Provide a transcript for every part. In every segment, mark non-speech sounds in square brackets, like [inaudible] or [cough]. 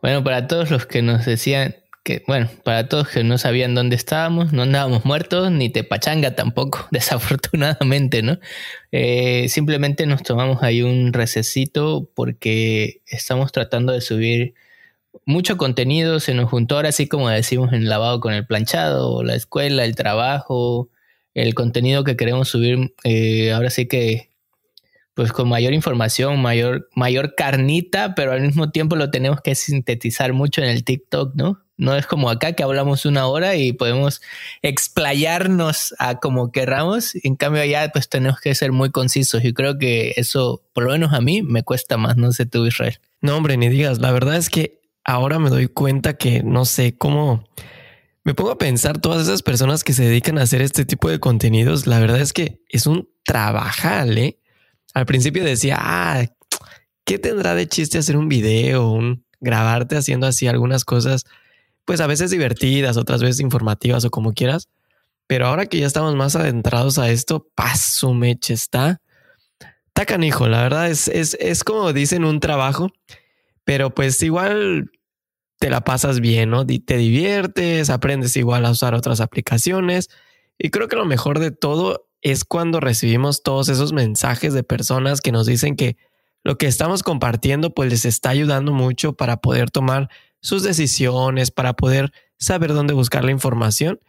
Bueno, para todos los que nos decían que, bueno, para todos que no sabían dónde estábamos, no andábamos muertos, ni te pachanga tampoco, [laughs] desafortunadamente, ¿no? Eh, simplemente nos tomamos ahí un recesito porque estamos tratando de subir mucho contenido, se nos juntó ahora así como decimos en lavado con el planchado, la escuela, el trabajo, el contenido que queremos subir, eh, ahora sí que pues con mayor información, mayor, mayor carnita, pero al mismo tiempo lo tenemos que sintetizar mucho en el TikTok, ¿no? No es como acá que hablamos una hora y podemos explayarnos a como querramos. En cambio allá pues tenemos que ser muy concisos y creo que eso, por lo menos a mí, me cuesta más. No sé tú, Israel. No, hombre, ni digas. La verdad es que ahora me doy cuenta que no sé cómo... Me pongo a pensar todas esas personas que se dedican a hacer este tipo de contenidos. La verdad es que es un trabajal, ¿eh? Al principio decía, ah, ¿qué tendrá de chiste hacer un video, un grabarte haciendo así algunas cosas, pues a veces divertidas, otras veces informativas o como quieras? Pero ahora que ya estamos más adentrados a esto, paso meche, está, está canijo, la verdad es, es, es como dicen un trabajo, pero pues igual te la pasas bien, ¿no? Te diviertes, aprendes igual a usar otras aplicaciones y creo que lo mejor de todo es cuando recibimos todos esos mensajes de personas que nos dicen que lo que estamos compartiendo pues les está ayudando mucho para poder tomar sus decisiones, para poder saber dónde buscar la información.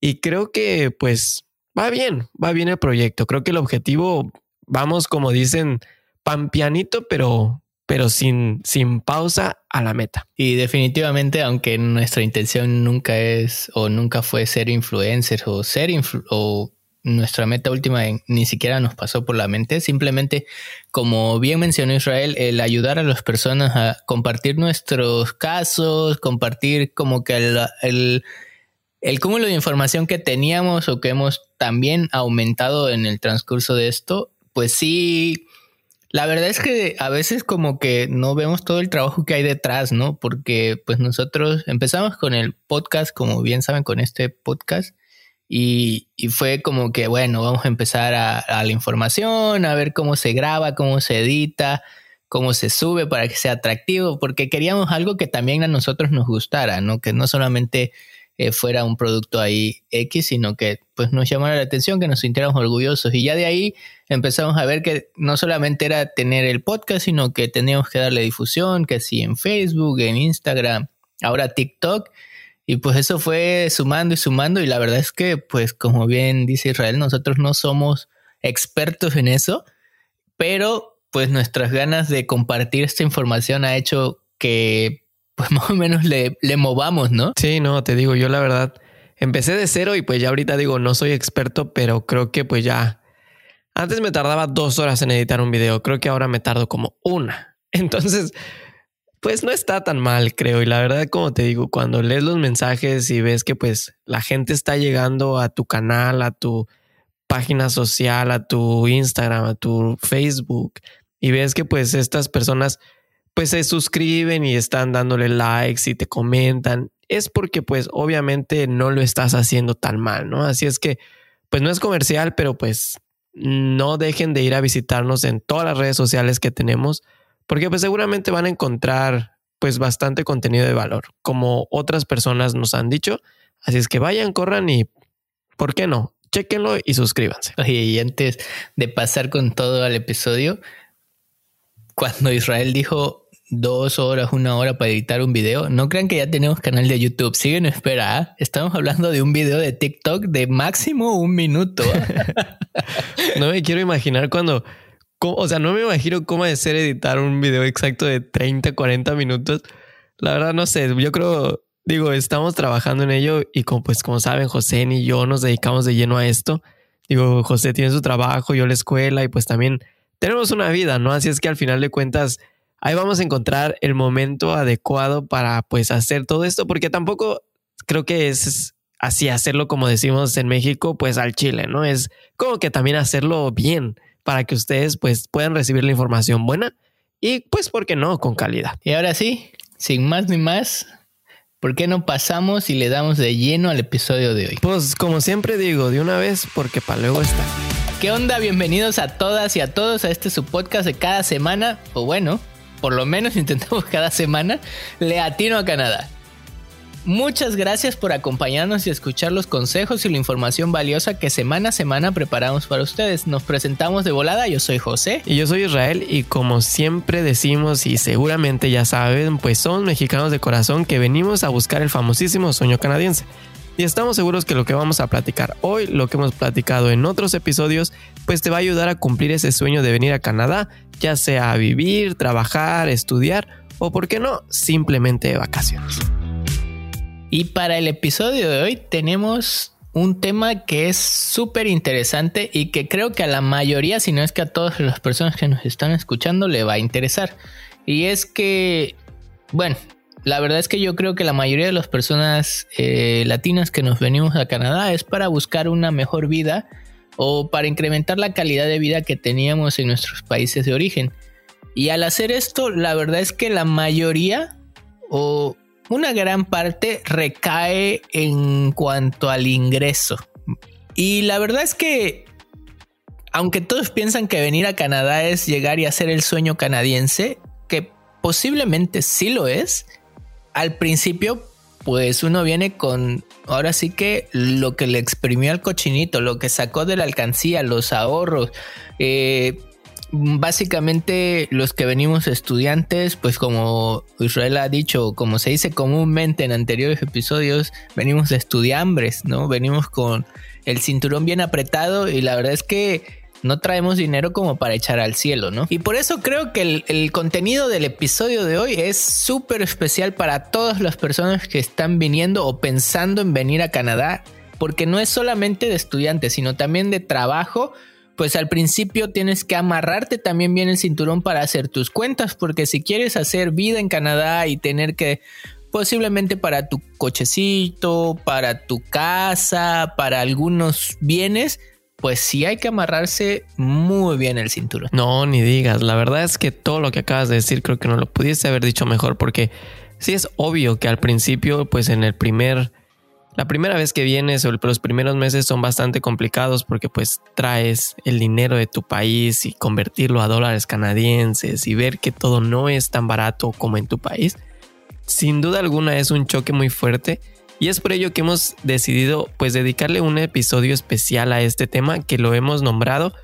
Y creo que pues va bien, va bien el proyecto. Creo que el objetivo, vamos como dicen, pan pianito, pero, pero sin, sin pausa a la meta. Y definitivamente, aunque nuestra intención nunca es o nunca fue ser influencers o ser o nuestra meta última ni siquiera nos pasó por la mente. Simplemente, como bien mencionó Israel, el ayudar a las personas a compartir nuestros casos, compartir como que el, el, cúmulo de información que teníamos o que hemos también aumentado en el transcurso de esto, pues sí, la verdad es que a veces como que no vemos todo el trabajo que hay detrás, ¿no? Porque pues nosotros empezamos con el podcast, como bien saben, con este podcast y, fue como que, bueno, vamos a empezar a, la información, a ver cómo se graba, cómo se edita, cómo se sube para que sea atractivo, porque queríamos algo que también a nosotros nos gustara, ¿no? Que no solamente eh, fuera un producto ahí X, sino que pues nos llamara la atención, que nos sintiéramos orgullosos. Y ya de ahí empezamos a ver que no solamente era tener el podcast, sino que teníamos que darle difusión, que sí en Facebook, en Instagram, ahora TikTok y pues eso fue sumando y sumando y la verdad es que pues como bien dice Israel, nosotros no somos expertos en eso, pero pues nuestras ganas de compartir esta información ha hecho que pues [laughs] más o menos le, le movamos, ¿no? Sí, no, te digo, yo la verdad empecé de cero y pues ya ahorita digo, no soy experto, pero creo que pues ya... Antes me tardaba dos horas en editar un video, creo que ahora me tardo como una. [laughs] Entonces, pues no está tan mal, creo. Y la verdad, como te digo, cuando lees los mensajes y ves que pues la gente está llegando a tu canal, a tu página social, a tu Instagram, a tu Facebook, y ves que pues estas personas pues se suscriben y están dándole likes y te comentan, es porque pues obviamente no lo estás haciendo tan mal, ¿no? Así es que pues no es comercial, pero pues no dejen de ir a visitarnos en todas las redes sociales que tenemos porque pues seguramente van a encontrar pues bastante contenido de valor, como otras personas nos han dicho. Así es que vayan, corran y, ¿por qué no? Chequenlo y suscríbanse. Oye, y antes de pasar con todo al episodio, cuando Israel dijo dos horas, una hora para editar un video, no crean que ya tenemos canal de YouTube. Siguen espera. ¿ah? Estamos hablando de un video de TikTok de máximo un minuto. [laughs] no me quiero imaginar cuando o sea, no me imagino cómo de ser editar un video exacto de 30, 40 minutos. La verdad, no sé. Yo creo, digo, estamos trabajando en ello y como, pues, como saben, José y yo nos dedicamos de lleno a esto. Digo, José tiene su trabajo, yo la escuela y pues también tenemos una vida, ¿no? Así es que al final de cuentas, ahí vamos a encontrar el momento adecuado para pues hacer todo esto, porque tampoco creo que es así hacerlo como decimos en México, pues al chile, ¿no? Es como que también hacerlo bien para que ustedes pues puedan recibir la información buena y pues, ¿por qué no? Con calidad. Y ahora sí, sin más ni más, ¿por qué no pasamos y le damos de lleno al episodio de hoy? Pues como siempre digo, de una vez porque para luego está. ¿Qué onda? Bienvenidos a todas y a todos a este su podcast de cada semana, o bueno, por lo menos [laughs] intentamos cada semana, le atino a Canadá. Muchas gracias por acompañarnos y escuchar los consejos y la información valiosa que semana a semana preparamos para ustedes. Nos presentamos de volada, yo soy José. Y yo soy Israel y como siempre decimos y seguramente ya saben, pues son mexicanos de corazón que venimos a buscar el famosísimo sueño canadiense. Y estamos seguros que lo que vamos a platicar hoy, lo que hemos platicado en otros episodios, pues te va a ayudar a cumplir ese sueño de venir a Canadá, ya sea a vivir, trabajar, estudiar o, por qué no, simplemente de vacaciones. Y para el episodio de hoy tenemos un tema que es súper interesante y que creo que a la mayoría, si no es que a todas las personas que nos están escuchando, le va a interesar. Y es que, bueno, la verdad es que yo creo que la mayoría de las personas eh, latinas que nos venimos a Canadá es para buscar una mejor vida o para incrementar la calidad de vida que teníamos en nuestros países de origen. Y al hacer esto, la verdad es que la mayoría o una gran parte recae en cuanto al ingreso. Y la verdad es que, aunque todos piensan que venir a Canadá es llegar y hacer el sueño canadiense, que posiblemente sí lo es, al principio pues uno viene con ahora sí que lo que le exprimió al cochinito, lo que sacó de la alcancía, los ahorros, eh, básicamente los que venimos estudiantes, pues como Israel ha dicho, como se dice comúnmente en anteriores episodios, venimos de estudiambres, ¿no? Venimos con el cinturón bien apretado y la verdad es que no traemos dinero como para echar al cielo, ¿no? Y por eso creo que el, el contenido del episodio de hoy es súper especial para todas las personas que están viniendo o pensando en venir a Canadá, porque no es solamente de estudiantes, sino también de trabajo pues al principio tienes que amarrarte también bien el cinturón para hacer tus cuentas, porque si quieres hacer vida en Canadá y tener que posiblemente para tu cochecito, para tu casa, para algunos bienes, pues sí hay que amarrarse muy bien el cinturón. No, ni digas, la verdad es que todo lo que acabas de decir creo que no lo pudiese haber dicho mejor porque sí es obvio que al principio, pues en el primer la primera vez que vienes o los primeros meses son bastante complicados porque pues traes el dinero de tu país y convertirlo a dólares canadienses y ver que todo no es tan barato como en tu país. Sin duda alguna es un choque muy fuerte y es por ello que hemos decidido pues dedicarle un episodio especial a este tema que lo hemos nombrado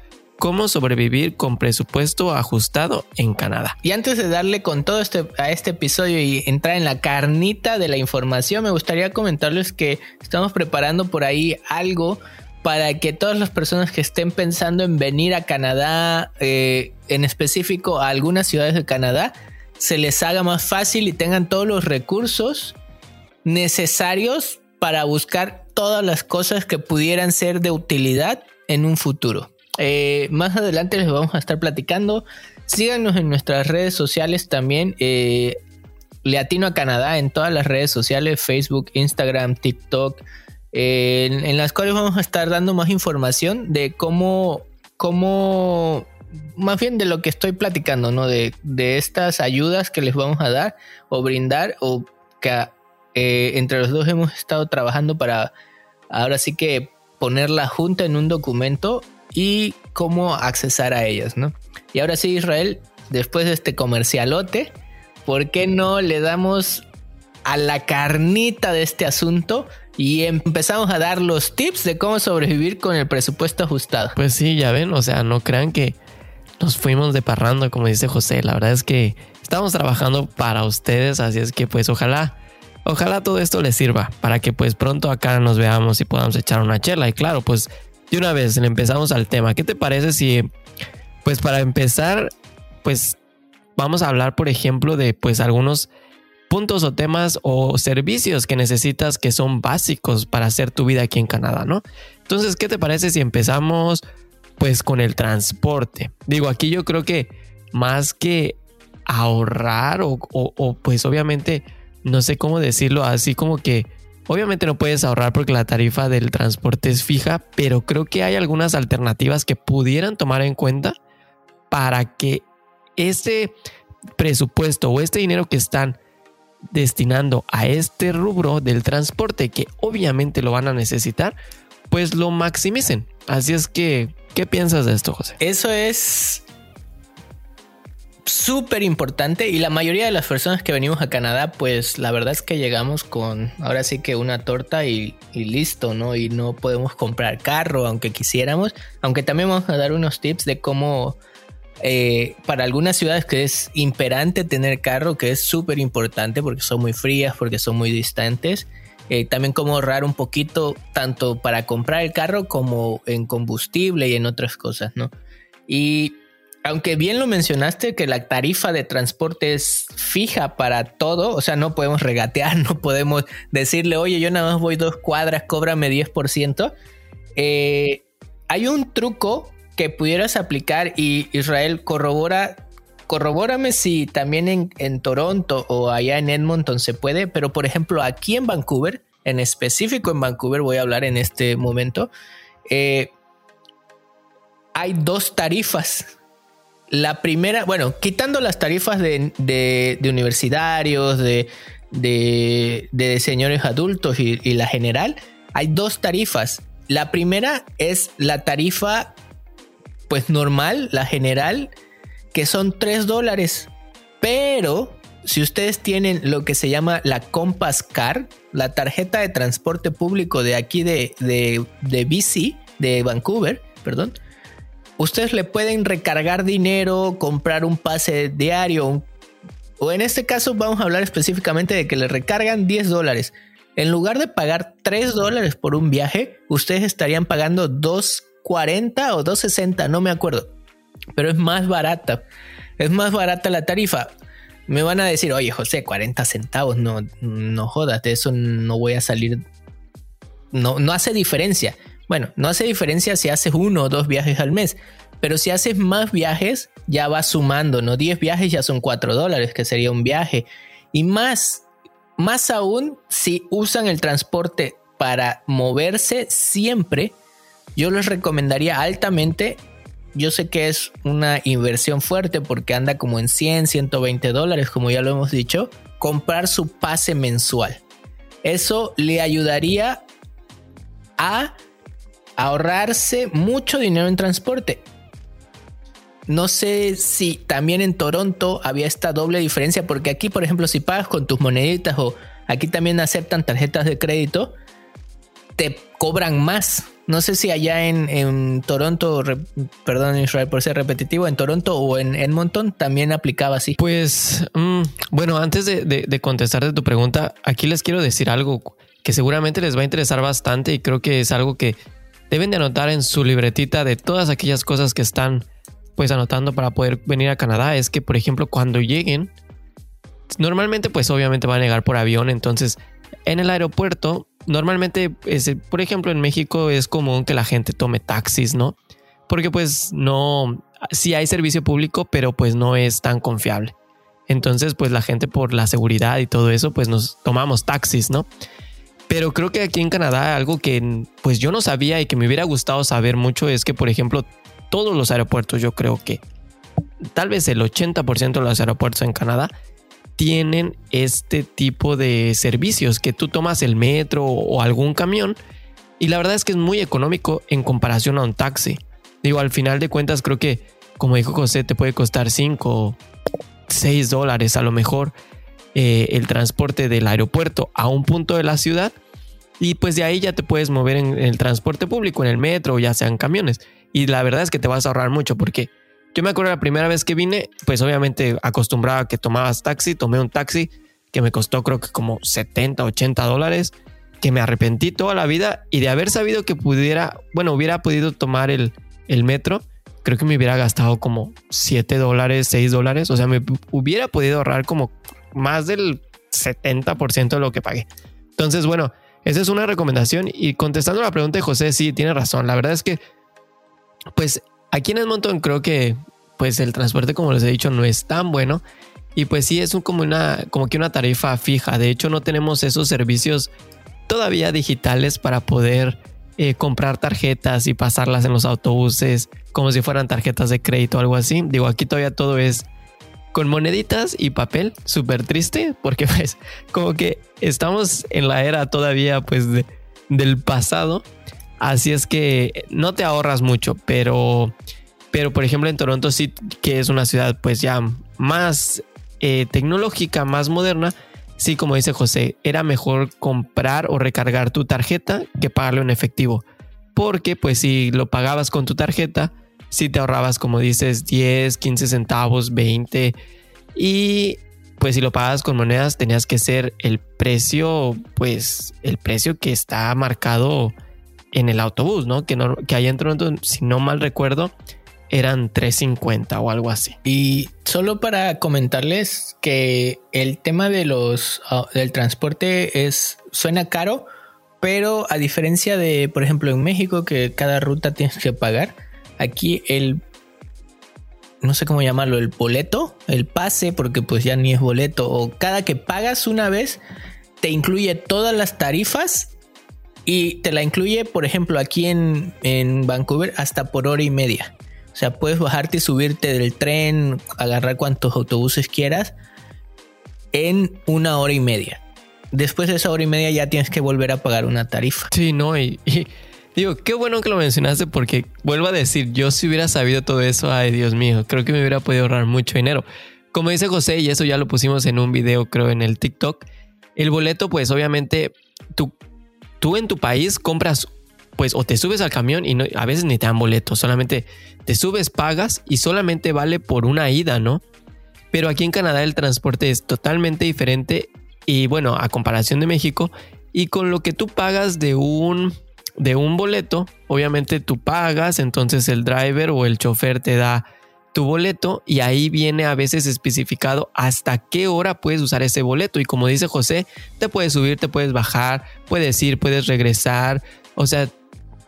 cómo sobrevivir con presupuesto ajustado en Canadá. Y antes de darle con todo este, a este episodio y entrar en la carnita de la información, me gustaría comentarles que estamos preparando por ahí algo para que todas las personas que estén pensando en venir a Canadá, eh, en específico a algunas ciudades de Canadá, se les haga más fácil y tengan todos los recursos necesarios para buscar todas las cosas que pudieran ser de utilidad en un futuro. Eh, más adelante les vamos a estar platicando. Síganos en nuestras redes sociales también. Eh, Leatino a Canadá en todas las redes sociales, Facebook, Instagram, TikTok, en, las cuales vamos a estar dando más información de cómo, cómo, más bien de lo que estoy platicando, ¿no? De, estas ayudas que les vamos a dar o brindar o que eh, entre los dos hemos estado trabajando para ahora sí que ponerla junta en un documento y cómo accesar a ellas, ¿no? Y ahora sí, Israel, después de este comercialote, ¿por qué no le damos a la carnita de este asunto y empezamos a dar los tips de cómo sobrevivir con el presupuesto ajustado? Pues sí, ya ven, o sea, no crean que nos fuimos de parrando, como dice José, la verdad es que estamos trabajando para ustedes, así es que pues ojalá Ojalá todo esto les sirva para que pues pronto acá nos veamos y podamos echar una chela. Y claro, pues de una vez le empezamos al tema. ¿Qué te parece si, pues para empezar, pues vamos a hablar, por ejemplo, de pues algunos puntos o temas o servicios que necesitas que son básicos para hacer tu vida aquí en Canadá, ¿no? Entonces, ¿qué te parece si empezamos pues con el transporte? Digo, aquí yo creo que más que ahorrar o, o pues obviamente, no sé cómo decirlo, así como que Obviamente no puedes ahorrar porque la tarifa del transporte es fija, pero creo que hay algunas alternativas que pudieran tomar en cuenta para que este presupuesto o este dinero que están destinando a este rubro del transporte, que obviamente lo van a necesitar, pues lo maximicen. Así es que, ¿qué piensas de esto, José? Eso es súper importante y la mayoría de las personas que venimos a Canadá, pues la verdad es que llegamos con ahora sí que una torta y, listo, ¿no? Y no podemos comprar carro aunque quisiéramos, aunque también vamos a dar unos tips de cómo eh, para algunas ciudades que es imperante tener carro, que es súper importante porque son muy frías, porque son muy distantes. Eh, también cómo ahorrar un poquito tanto para comprar el carro como en combustible y en otras cosas, ¿no? Y aunque bien lo mencionaste, que la tarifa de transporte es fija para todo, o sea, no podemos regatear, [laughs] no podemos decirle, oye, yo nada más voy dos cuadras, cóbrame 10%. Eh, hay un truco que pudieras aplicar y Israel corrobora, corrobórame si también en, Toronto o allá en Edmonton se puede, pero por ejemplo aquí en Vancouver, en específico en Vancouver voy a hablar en este momento, eh, hay dos tarifas la primera, bueno, quitando las tarifas de, universitarios, de, de, señores adultos y, la general, hay dos tarifas. La primera es la tarifa, pues normal, la general, que son 3 dólares. Pero si ustedes tienen lo que se llama la Compass Card, la tarjeta de transporte público de aquí de, de, de BC, de Vancouver, perdón, ustedes le pueden recargar dinero, comprar un pase diario, o en este caso vamos a hablar específicamente de que le recargan 10 dólares. En lugar de pagar 3 dólares por un viaje, ustedes estarían pagando 2.40 o 2.60, no me acuerdo. Pero es más barata. Es más barata la tarifa. Me van a decir, oye José, 40 centavos, no, no jodas, de eso no voy a salir. No, no hace diferencia. Bueno, no hace diferencia si haces uno o dos viajes al mes, pero si haces más viajes, ya va sumando, ¿no? 10 viajes ya son 4 dólares, que sería un viaje. Y más, más aún, si usan el transporte para moverse siempre, yo les recomendaría altamente. Yo sé que es una inversión fuerte porque anda como en 100, 120 dólares, como ya lo hemos dicho, comprar su pase mensual. Eso le ayudaría a ahorrarse mucho dinero en transporte. No sé si también en Toronto había esta doble diferencia, porque aquí, por ejemplo, si pagas con tus moneditas o aquí también aceptan tarjetas de crédito, te cobran más. No sé si allá en, Toronto, perdón Israel por ser repetitivo, en Toronto o en Edmonton también aplicaba así. Pues mm, bueno, antes de, de, de contestarte tu pregunta, aquí les quiero decir algo que seguramente les va a interesar bastante y creo que es algo que deben de anotar en su libretita de todas aquellas cosas que están pues anotando para poder venir a Canadá. Es que por ejemplo cuando lleguen normalmente pues obviamente van a llegar por avión. Entonces en el aeropuerto normalmente es, por ejemplo en México es común que la gente tome taxis no porque pues no sí hay servicio público pero pues no es tan confiable. Entonces pues la gente por la seguridad y todo eso pues nos tomamos taxis no pero creo que aquí en Canadá algo que pues yo no sabía y que me hubiera gustado saber mucho es que, por ejemplo, todos los aeropuertos, yo creo que tal vez el 80% de los aeropuertos en Canadá tienen este tipo de servicios que tú tomas el metro o algún camión y la verdad es que es muy económico en comparación a un taxi. Digo, al final de cuentas creo que, como dijo José, te puede costar 5 o 6 dólares a lo mejor eh, el transporte del aeropuerto a un punto de la ciudad y pues de ahí ya te puedes mover en, el transporte público, en el metro, ya sean camiones. Y la verdad es que te vas a ahorrar mucho porque yo me acuerdo la primera vez que vine, pues obviamente acostumbraba que tomabas taxi, tomé un taxi que me costó creo que como 70, 80 dólares, que me arrepentí toda la vida y de haber sabido que pudiera, bueno, hubiera podido tomar el, el metro, creo que me hubiera gastado como 7 dólares, 6 dólares, o sea, me hubiera podido ahorrar como más del 70% de lo que pagué. Entonces, bueno, esa es una recomendación. Y contestando la pregunta de José, sí, tiene razón. La verdad es que, pues aquí en Edmonton creo que pues el transporte, como les he dicho, no es tan bueno. Y pues sí, es como, una, como que una tarifa fija. De hecho, no tenemos esos servicios todavía digitales para poder eh, comprar tarjetas y pasarlas en los autobuses como si fueran tarjetas de crédito o algo así. Digo, aquí todavía todo es con moneditas y papel, súper triste, porque [laughs] pues como que estamos en la era todavía pues del pasado, así es que no te ahorras mucho, pero, pero por ejemplo en Toronto sí que es una ciudad pues ya más eh, tecnológica, más moderna, sí, como dice José, era mejor comprar o recargar tu tarjeta que pagarlo en efectivo. Porque pues si lo pagabas con tu tarjeta, si te ahorrabas, como dices, 10, 15 centavos, 20. Y pues si lo pagabas con monedas, tenías que ser el precio, pues el precio que está marcado en el autobús, ¿no? Que, no, que ahí en si no mal recuerdo, eran 3.50 o algo así. Y solo para comentarles que el tema de los ah, del transporte es suena caro, pero a diferencia de, por ejemplo, en México que cada ruta tienes que pagar, aquí el no sé cómo llamarlo, el boleto, el pase, porque pues ya ni es boleto, o cada que pagas una vez, te incluye todas las tarifas y te la incluye, por ejemplo, aquí en, en Vancouver hasta por hora y media. O sea, puedes bajarte y subirte del tren, agarrar cuantos autobuses quieras en una hora y media. Después de esa hora y media ya tienes que volver a pagar una tarifa. Sí, no, y, digo, qué bueno que lo mencionaste porque vuelvo a decir, yo si hubiera sabido todo eso, ay Dios mío, creo que me hubiera podido ahorrar mucho dinero. Como dice José, y eso ya lo pusimos en un video, creo, en el TikTok, el boleto, pues obviamente tú, tú en tu país compras pues o te subes al camión y a veces ni te dan boleto, solamente te subes, pagas y solamente vale por una ida, ¿no? Pero aquí en Canadá el transporte es totalmente diferente y bueno, a comparación de México y con lo que tú pagas de un de un boleto, obviamente tú pagas, entonces el driver o el chofer te da tu boleto y ahí viene a veces especificado hasta qué hora puedes usar ese boleto. Y como dice José, te puedes subir, te puedes bajar, puedes ir, puedes regresar, o sea,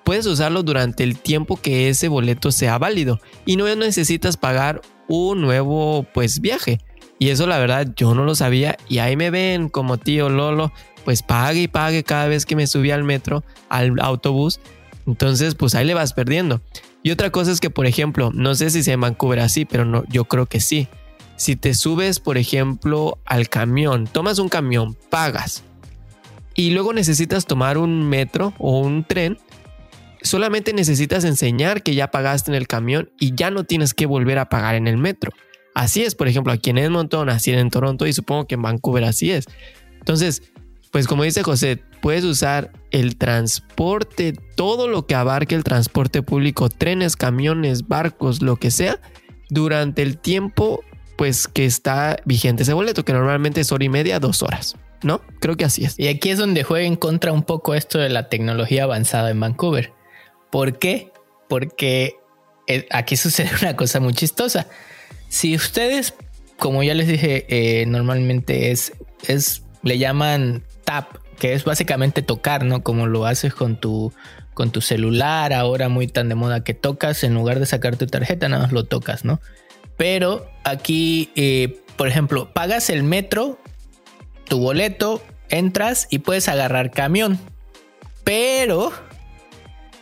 puedes usarlo durante el tiempo que ese boleto sea válido. Y no necesitas pagar un nuevo pues viaje. Y eso la verdad yo no lo sabía. Y ahí me ven como tío Lolo, pues pague y pague cada vez que me subí al metro, al autobús. Entonces pues ahí le vas perdiendo. Y otra cosa es que por ejemplo, no sé si se en Vancouver así, pero no, yo creo que sí. Si te subes por ejemplo al camión, tomas un camión, pagas y luego necesitas tomar un metro o un tren, solamente necesitas enseñar que ya pagaste en el camión y ya no tienes que volver a pagar en el metro. Así es, por ejemplo, aquí en Edmonton, así en Toronto y supongo que en Vancouver así es. Entonces, pues como dice José, puedes usar el transporte, todo lo que abarque el transporte público, trenes, camiones, barcos, lo que sea, durante el tiempo pues que está vigente ese boleto, que normalmente es hora y media, dos horas. ¿No? Creo que así es. Y aquí es donde juega en contra un poco esto de la tecnología avanzada en Vancouver ¿Por qué? Porque eh, aquí sucede [laughs] una cosa muy chistosa. Si ustedes, como ya les dije, eh, normalmente es, es, le llaman tap, que es básicamente tocar, ¿no? Como lo haces con tu, con tu celular, ahora muy tan de moda que tocas, en lugar de sacar tu tarjeta, nada más lo tocas, ¿no? Pero aquí, eh, por ejemplo, pagas el metro, tu boleto, entras y puedes agarrar camión. Pero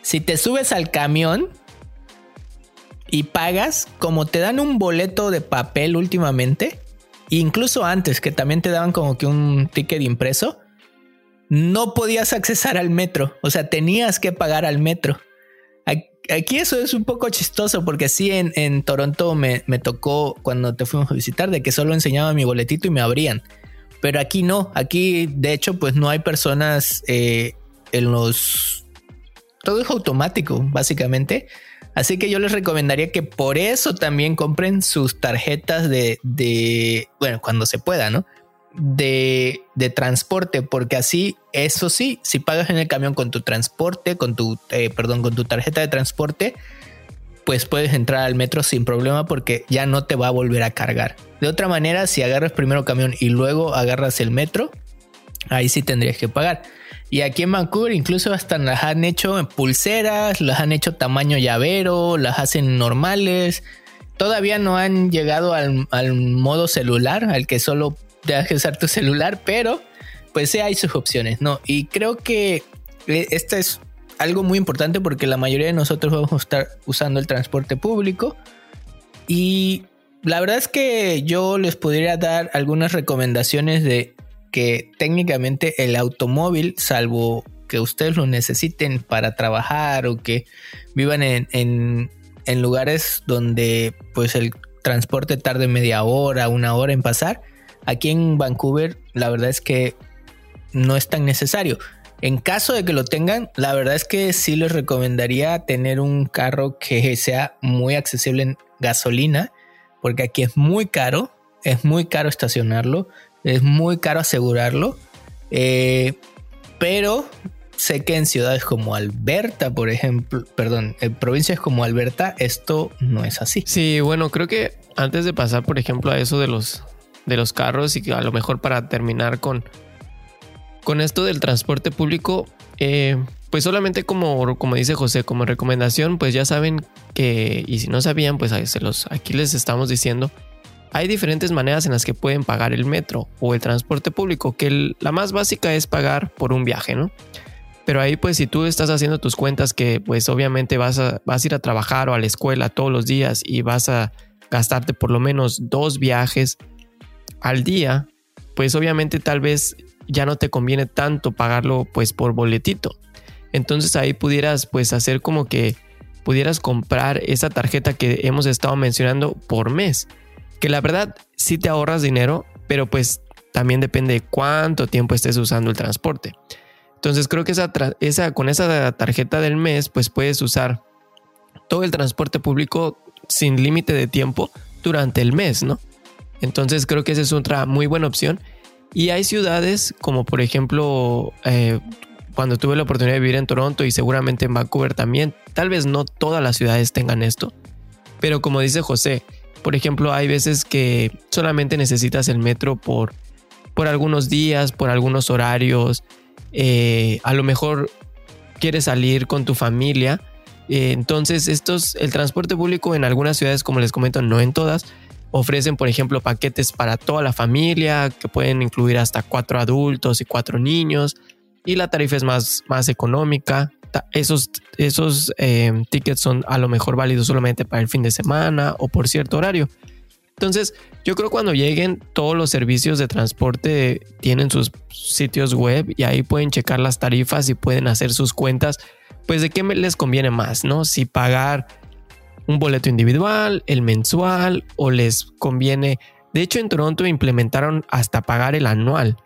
si te subes al camión y pagas, como te dan un boleto de papel últimamente, incluso antes que también te daban como que un ticket impreso, no podías accesar al metro, o sea, tenías que pagar al metro. Aquí eso es un poco chistoso porque sí en, Toronto me, tocó cuando te fuimos a visitar de que solo enseñaba mi boletito y me abrían. Pero aquí no, aquí de hecho pues no hay personas eh, en los todo es automático, básicamente. Así que yo les recomendaría que por eso también compren sus tarjetas de, de bueno, cuando se pueda, ¿no? De, transporte, porque así, eso sí, si pagas en el camión con tu transporte, con tu, eh, perdón, con tu tarjeta de transporte, pues puedes entrar al metro sin problema porque ya no te va a volver a cargar. De otra manera, si agarras primero camión y luego agarras el metro, ahí sí tendrías que pagar. Y aquí en Vancouver incluso hasta las han hecho en pulseras, las han hecho tamaño llavero, las hacen normales. Todavía no han llegado al, modo celular, al que solo te que usar tu celular, pero pues sí hay sus opciones, ¿no? Y creo que eh, esto es algo muy importante porque la mayoría de nosotros vamos a estar usando el transporte público. Y la verdad es que yo les podría dar algunas recomendaciones de que técnicamente el automóvil, salvo que ustedes lo necesiten para trabajar o que vivan en, lugares donde pues el, transporte tarde media hora, una hora en pasar. Aquí en Vancouver, la verdad es que no es tan necesario. En caso de que lo tengan, la verdad es que sí les recomendaría tener un carro que sea muy accesible en gasolina, porque aquí es muy caro, es muy caro estacionarlo, es muy caro asegurarlo, eh, pero sé que en ciudades como Alberta, por ejemplo, perdón, en provincias como Alberta, esto no es así. Sí, bueno, creo que antes de pasar, por ejemplo, a eso de los, de los carros y que a lo mejor para terminar con con esto del transporte público, eh, pues solamente como, como dice José, como recomendación, pues ya saben que, y si no sabían, pues aquí les estamos diciendo, hay diferentes maneras en las que pueden pagar el metro o el transporte público, que la más básica es pagar por un viaje, ¿no? Pero ahí pues si tú estás haciendo tus cuentas que pues obviamente vas a, vas a ir a trabajar o a la escuela todos los días y vas a gastarte por lo menos dos viajes al día, pues obviamente tal vez ya no te conviene tanto pagarlo pues por boletito. Entonces ahí pudieras pues hacer como que pudieras comprar esa tarjeta que hemos estado mencionando por mes. Que la verdad sí te ahorras dinero, pero pues también depende de cuánto tiempo estés usando el transporte. Entonces creo que esa, esa, con esa tarjeta del mes pues puedes usar todo el transporte público sin límite de tiempo durante el mes, ¿no? Entonces creo que esa es otra muy buena opción. Y hay ciudades como por ejemplo eh, cuando tuve la oportunidad de vivir en Toronto y seguramente en Vancouver también, tal vez no todas las ciudades tengan esto, pero como dice José, por ejemplo hay veces que solamente necesitas el metro por, por algunos días, por algunos horarios, eh, a lo mejor quieres salir con tu familia, eh, entonces estos, el transporte público en algunas ciudades como les comento, no en todas, Ofrecen, por ejemplo, paquetes para toda la familia que pueden incluir hasta cuatro adultos y cuatro niños. Y la tarifa es más, más económica. Esos, esos em, tickets son a lo mejor válidos solamente para el fin de semana o por cierto horario. Entonces, yo creo cuando lleguen todos los servicios de transporte tienen sus sitios web y ahí pueden checar las tarifas y pueden hacer sus cuentas, pues de qué les conviene más, ¿no? Si pagar un boleto individual, el mensual o les conviene. De hecho, en Toronto implementaron hasta pagar el anual.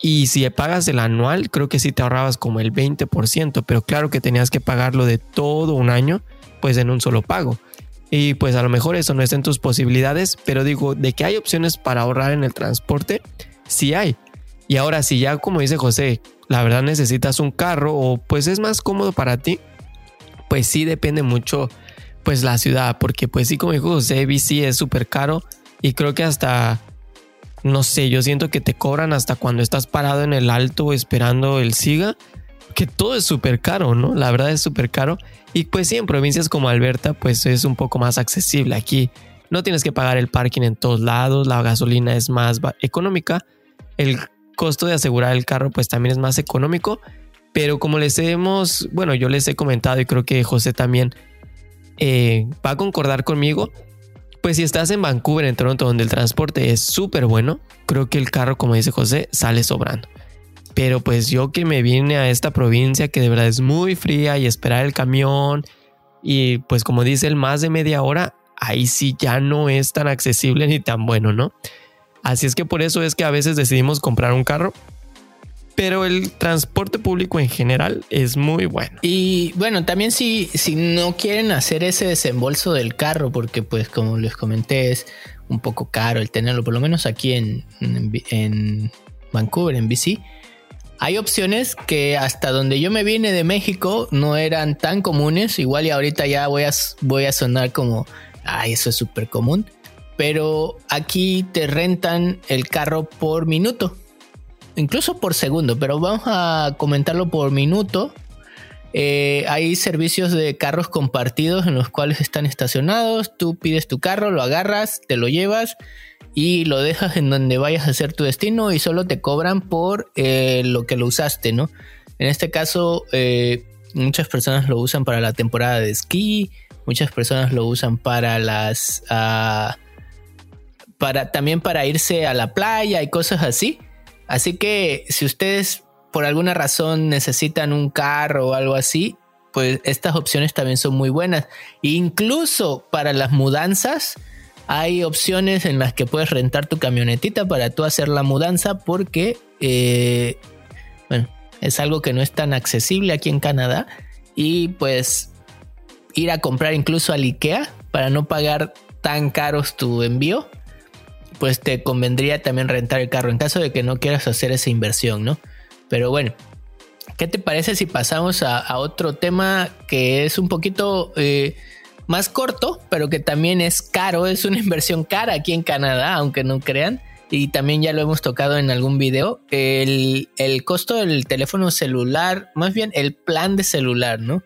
Y si pagas el anual, creo que sí te ahorrabas como el 20%, pero claro que tenías que pagarlo de todo un año, pues en un solo pago. Y pues a lo mejor eso no es en tus posibilidades, pero digo, de que hay opciones para ahorrar en el transporte, sí hay. Y ahora si ya como dice José, la verdad necesitas un carro o pues es más cómodo para ti, pues sí depende mucho pues la ciudad, porque pues sí, como dijo José, BC es súper caro y creo que hasta, no sé, yo siento que te cobran hasta cuando estás parado en el alto esperando el SIGA, que todo es súper caro, ¿no? La verdad es súper caro. Y pues sí, en provincias como Alberta, pues es un poco más accesible. Aquí no tienes que pagar el parking en todos lados, la gasolina es más económica, el costo de asegurar el carro pues también es más económico, pero como les hemos, bueno, yo les he comentado y creo que José también, eh, va a concordar conmigo. Pues si estás en Vancouver, en Toronto, donde el transporte es súper bueno, creo que el carro, como dice José, sale sobrando. Pero pues yo que me vine a esta provincia que de verdad es muy fría y esperar el camión y pues como dice el más de media hora, ahí sí ya no es tan accesible ni tan bueno, ¿no? Así es que por eso es que a veces decidimos comprar un carro pero el transporte público en general es muy bueno. Y bueno, también si, si no quieren hacer ese desembolso del carro, porque pues como les comenté es un poco caro el tenerlo, por lo menos aquí en, en, Vancouver, en BC, hay opciones que hasta donde yo me vine de México no eran tan comunes, igual y ahorita ya voy a, voy a sonar como, ay, eso es súper común, pero aquí te rentan el carro por minuto incluso por segundo, pero vamos a comentarlo por minuto. Eh, hay servicios de carros compartidos en los cuales están estacionados. Tú pides tu carro, lo agarras, te lo llevas y lo dejas en donde vayas a hacer tu destino y solo te cobran por eh, lo que lo usaste, ¿no? En este caso, eh, muchas personas lo usan para la temporada de esquí, muchas personas lo usan para las... Ah, para, también para irse a la playa y cosas así. Así que si ustedes por alguna razón necesitan un carro o algo así, pues estas opciones también son muy buenas. Incluso para las mudanzas, hay opciones en las que puedes rentar tu camionetita para tú hacer la mudanza porque, eh, bueno, es algo que no es tan accesible aquí en Canadá y pues ir a comprar incluso al IKEA para no pagar tan caros tu envío, pues te convendría también rentar el carro en caso de que no quieras hacer esa inversión, ¿no? Pero bueno, ¿qué te parece si pasamos a, otro tema que es un poquito... Eh, más corto, pero que también es caro, es una [laughs] inversión cara aquí en Canadá, aunque no crean. Y también ya lo hemos tocado en algún video. El, costo del teléfono celular, más bien el plan de celular, ¿no?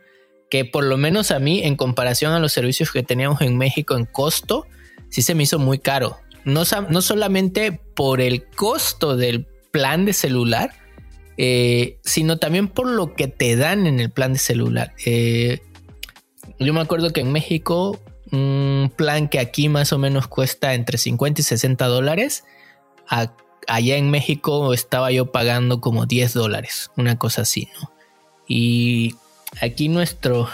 Que por lo menos a mí, en comparación a los servicios que teníamos en México en costo, sí se me hizo muy caro. No, no solamente por el costo del plan de celular, eh, sino también por lo que te dan en el plan de celular. Eh, yo me acuerdo que en México un plan que aquí más o menos cuesta entre 50 y 60 dólares, allá en México estaba yo pagando como 10 dólares, una cosa así, ¿no? Y aquí nuestro,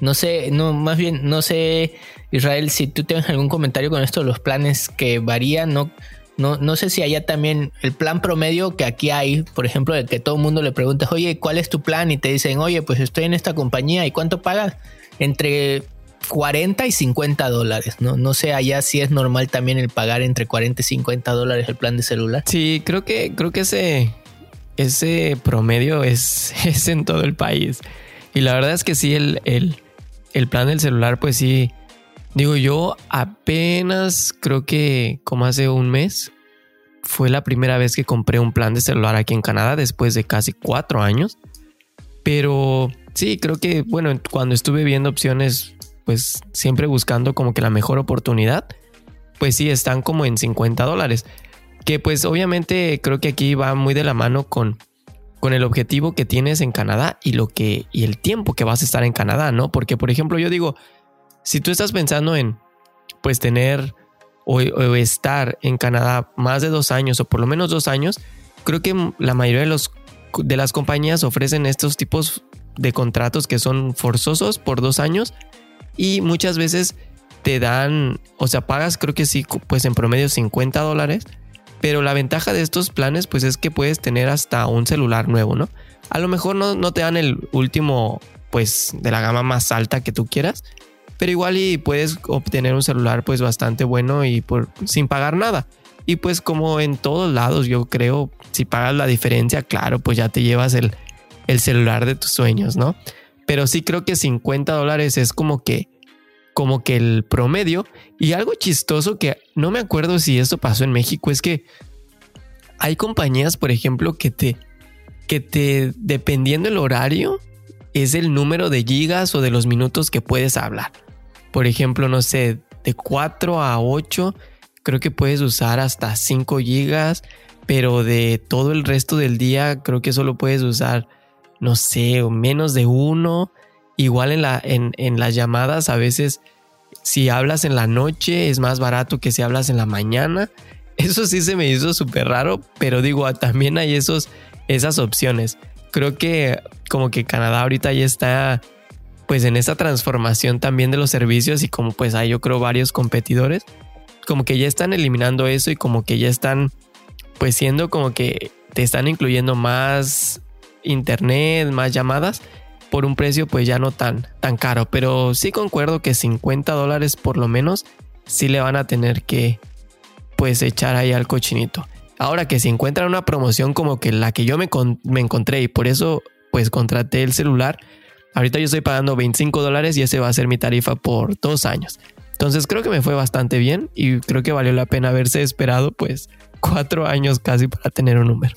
no sé, no, más bien, no sé, Israel, si tú tienes algún comentario con esto, los planes que varían, no, no, no sé si allá también el plan promedio que aquí hay, por ejemplo, de que todo el mundo le preguntas, oye, ¿cuál es tu plan? Y te dicen, oye, pues estoy en esta compañía y ¿cuánto pagas? entre 40 y 50 dólares, ¿no? No sé allá si es normal también el pagar entre 40 y 50 dólares el plan de celular. Sí, creo que, creo que ese, ese promedio es, [laughs] es en todo el país. Y la verdad es que sí, el, el, el plan del celular, pues sí. Digo, yo apenas creo que como hace un mes fue la primera vez que compré un plan de celular aquí en Canadá después de casi cuatro años. Pero Sí, creo que, bueno, cuando estuve viendo opciones, pues siempre buscando como que la mejor oportunidad, pues sí, están como en 50 dólares. Que pues obviamente creo que aquí va muy de la mano con, con el objetivo que tienes en Canadá y lo que y el tiempo que vas a estar en Canadá, ¿no? Porque por ejemplo, yo digo, si tú estás pensando en pues tener o, estar en Canadá más de dos años o por lo menos dos años, creo que la mayoría de los de las compañías ofrecen estos tipos de contratos que son forzosos por dos años y muchas veces te dan, o sea, pagas creo que sí, pues en promedio 50 dólares, pero la ventaja de estos planes pues es que puedes tener hasta un celular nuevo, ¿no? A lo mejor no, no te dan el último pues de la gama más alta que tú quieras, pero igual y puedes obtener un celular pues bastante bueno y sin pagar nada. Y pues como en todos lados yo creo, si pagas la diferencia, claro, pues ya te llevas el, el celular de tus sueños, ¿no? Pero sí creo que 50 dólares es como que, como que el promedio. Y algo chistoso que no me acuerdo si esto pasó en México es que hay compañías, por ejemplo, que te, que te, dependiendo el horario, es el número de gigas o de los minutos que puedes hablar. Por ejemplo, no sé, de 4 a 8, creo que puedes usar hasta 5 gigas, pero de todo el resto del día, creo que solo puedes usar no sé, menos de uno. Igual en, la, en, en las llamadas a veces si hablas en la noche es más barato que si hablas en la mañana. [laughs] Eso sí se me hizo súper raro, pero digo, ah, también hay esos, esas opciones. Creo que como que Canadá ahorita ya está pues en esa transformación también de los servicios y como pues hay yo creo varios competidores, como que ya están eliminando eso y como que ya están pues siendo como que te están incluyendo más internet, más llamadas, por un precio pues ya no tan, tan caro. Pero sí concuerdo que 50 dólares por lo menos sí le van a tener que pues echar ahí al cochinito. Ahora que si encuentran una promoción como que la que yo me, me encontré y por eso pues contraté el celular, ahorita yo estoy pagando 25 dólares y ese va a ser mi tarifa por dos años. Entonces creo que me fue bastante bien y creo que valió la pena haberse esperado pues cuatro años casi para tener un número.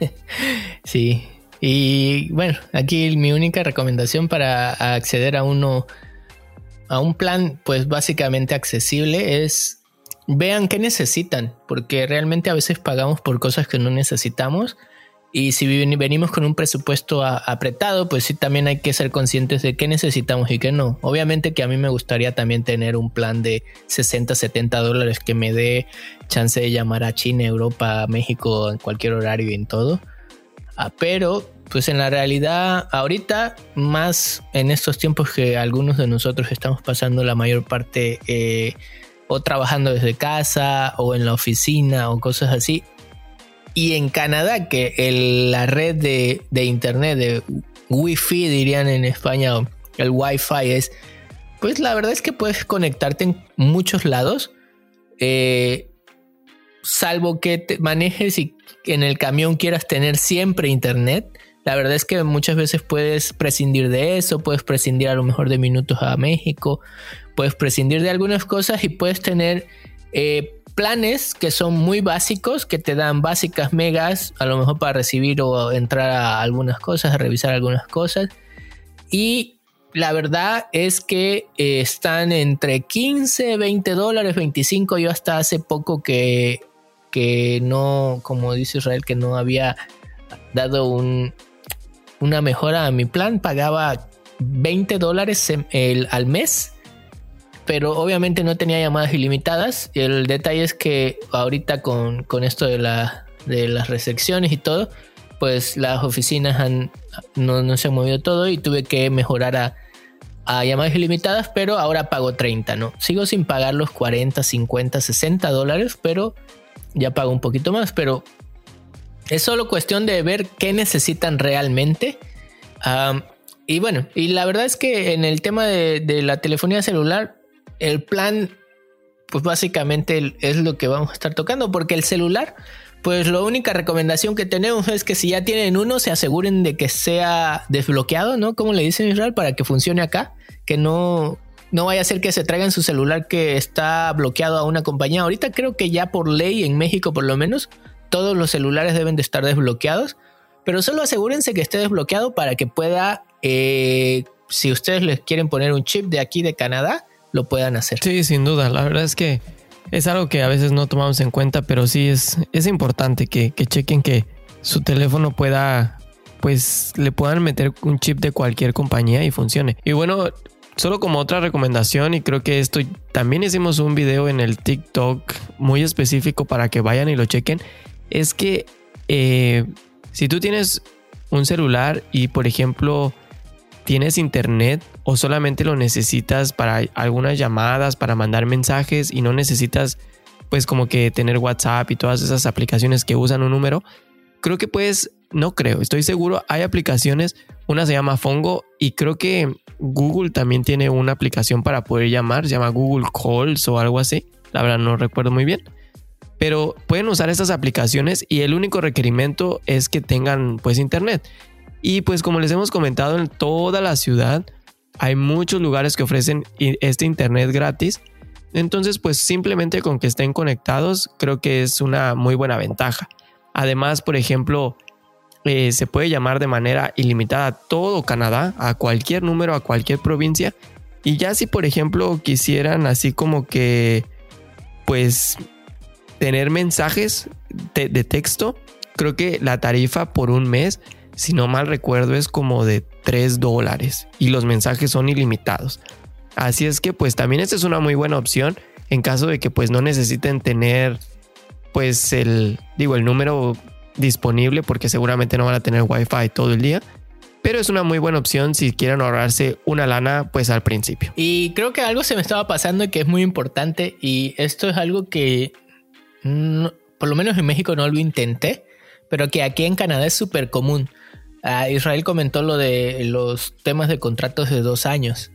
[laughs] sí, y bueno, aquí mi única recomendación para acceder a uno, a un plan, pues básicamente accesible es vean qué necesitan, porque realmente a veces pagamos por cosas que no necesitamos. Y si venimos con un presupuesto apretado, pues sí también hay que ser conscientes de qué necesitamos y qué no. Obviamente que a mí me gustaría también tener un plan de 60, 70 dólares que me dé chance de llamar a China, Europa, México en cualquier horario y en todo. Ah, pero, pues en la realidad, ahorita, más en estos tiempos que algunos de nosotros estamos pasando la mayor parte eh, o trabajando desde casa o en la oficina o cosas así. Y en Canadá, que la red de, internet, de Wi-Fi dirían en España, el Wi-Fi es, pues la verdad es que puedes conectarte en muchos lados. Eh, salvo que te manejes y en el camión quieras tener siempre internet. La verdad es que muchas veces puedes prescindir de eso, puedes prescindir a lo mejor de minutos a México, puedes prescindir de algunas cosas y puedes tener eh, planes que son muy básicos, que te dan básicas megas, a lo mejor para recibir o entrar a algunas cosas, a revisar algunas cosas. Y la verdad es que eh, están entre 15, 20 dólares, 25. Yo hasta hace poco que, que no, como dice Israel, que no había dado un, una mejora a mi plan, pagaba 20 dólares al mes, pero obviamente no tenía llamadas ilimitadas. El detalle es que ahorita con, esto de, la, de las recepciones y todo, pues las oficinas han, no, se han movido todo y tuve que mejorar a, a llamadas ilimitadas, pero ahora pago 30, ¿no? Sigo sin pagar los 40, 50, 60 dólares, pero ya pago un poquito más, pero es solo cuestión de ver qué necesitan realmente. y bueno, y la verdad es que en el tema de, la telefonía celular, el plan, pues básicamente es lo que vamos a estar tocando, porque el celular, pues la única recomendación que tenemos es que si ya tienen uno, se aseguren de que sea desbloqueado, ¿no? Como le dicen Israel, para que funcione acá, que no, no vaya a ser que se traigan su celular que está bloqueado a una compañía. Ahorita creo que ya por ley en México por lo menos todos los celulares deben de estar desbloqueados, pero solo asegúrense que esté desbloqueado para que pueda, eh, si ustedes les quieren poner un chip de aquí de Canadá, lo puedan hacer. Sí, sin duda. La verdad es que es algo que a veces no tomamos en cuenta, pero sí es, es importante que, que chequen que su teléfono pueda, pues le puedan meter un chip de cualquier compañía y funcione. Y bueno, solo como otra recomendación, y creo que esto también hicimos un video en el TikTok muy específico para que vayan y lo chequen es que eh, si tú tienes un celular y por ejemplo tienes internet o solamente lo necesitas para algunas llamadas, para mandar mensajes y no necesitas pues como que tener WhatsApp y todas esas aplicaciones que usan un número, creo que puedes, no creo, estoy seguro, hay aplicaciones, una se llama Fongo y creo que Google también tiene una aplicación para poder llamar, se llama Google Calls o algo así, la verdad no recuerdo muy bien pero pueden usar estas aplicaciones y el único requerimiento es que tengan pues internet. Y pues como les hemos comentado en toda la ciudad hay muchos lugares que ofrecen este internet gratis. Entonces pues simplemente con que estén conectados creo que es una muy buena ventaja. Además, por ejemplo, eh, se puede llamar de manera ilimitada a todo Canadá, a cualquier número, a cualquier provincia. Y ya si por ejemplo quisieran así como que pues tener mensajes de, texto, creo que la tarifa por un mes, si no mal recuerdo, es como de 3 dólares y los mensajes son ilimitados. Así es que pues también esta es una muy buena opción en caso de que pues no necesiten tener pues el digo el número disponible porque seguramente no van a tener wifi todo el día pero es una muy buena opción si quieren ahorrarse una lana pues al principio. Y creo que algo se me estaba pasando y que es muy importante y esto es algo que por lo menos en México no lo intenté, pero que aquí en Canadá es súper común. Ah, Israel comentó lo de los temas de contratos de dos años.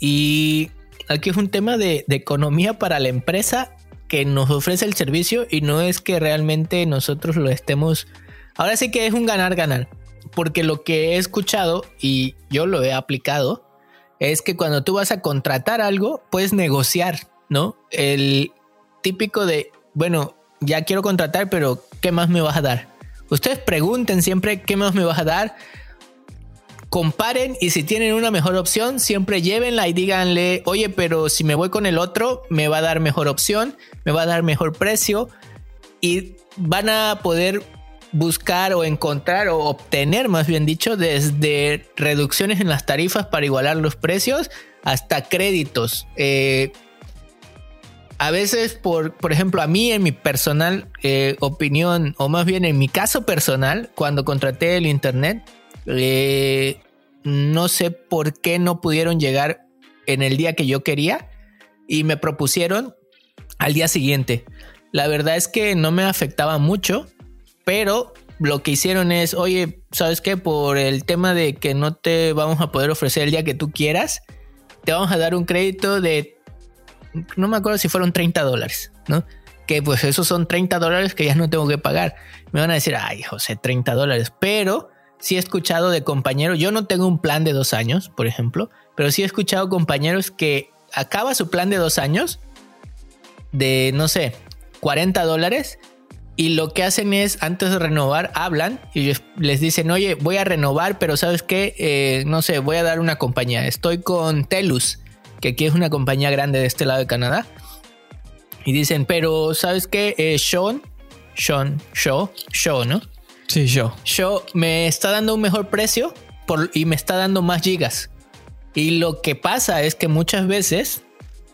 Y aquí es un tema de, de economía para la empresa que nos ofrece el servicio y no es que realmente nosotros lo estemos... Ahora sí que es un ganar-ganar. Porque lo que he escuchado y yo lo he aplicado es que cuando tú vas a contratar algo, puedes negociar, ¿no? El típico de bueno, ya quiero contratar, pero ¿qué más me vas a dar? Ustedes pregunten siempre qué más me vas a dar. Comparen y si tienen una mejor opción, siempre llévenla y díganle, oye, pero si me voy con el otro, me va a dar mejor opción, me va a dar mejor precio y van a poder buscar o encontrar o obtener, más bien dicho, desde reducciones en las tarifas para igualar los precios hasta créditos. Eh, a veces, por, por ejemplo, a mí en mi personal eh, opinión, o más bien en mi caso personal, cuando contraté el Internet, eh, no sé por qué no pudieron llegar en el día que yo quería y me propusieron al día siguiente. La verdad es que no me afectaba mucho, pero lo que hicieron es, oye, ¿sabes qué? Por el tema de que no te vamos a poder ofrecer el día que tú quieras, te vamos a dar un crédito de, no me acuerdo si fueron 30 dólares, ¿no? Que pues esos son 30 dólares que ya no tengo que pagar. Me van a decir, ay, José, 30 dólares, pero sí he escuchado de compañeros, yo no tengo un plan de dos años, por ejemplo, pero sí he escuchado compañeros que acaba su plan de dos años de, no sé, 40 dólares y lo que hacen es, antes de renovar, hablan y les dicen, oye, voy a renovar, pero sabes qué, eh, no sé, voy a dar una compañía. Estoy con Telus, que aquí es una compañía grande de este lado de Canadá. Y dicen, pero sabes qué, eh, Sean, Sean, Shaw, Shaw, ¿no? Sí, Shaw. Shaw me está dando un mejor precio por, y me está dando más gigas. Y lo que pasa es que muchas veces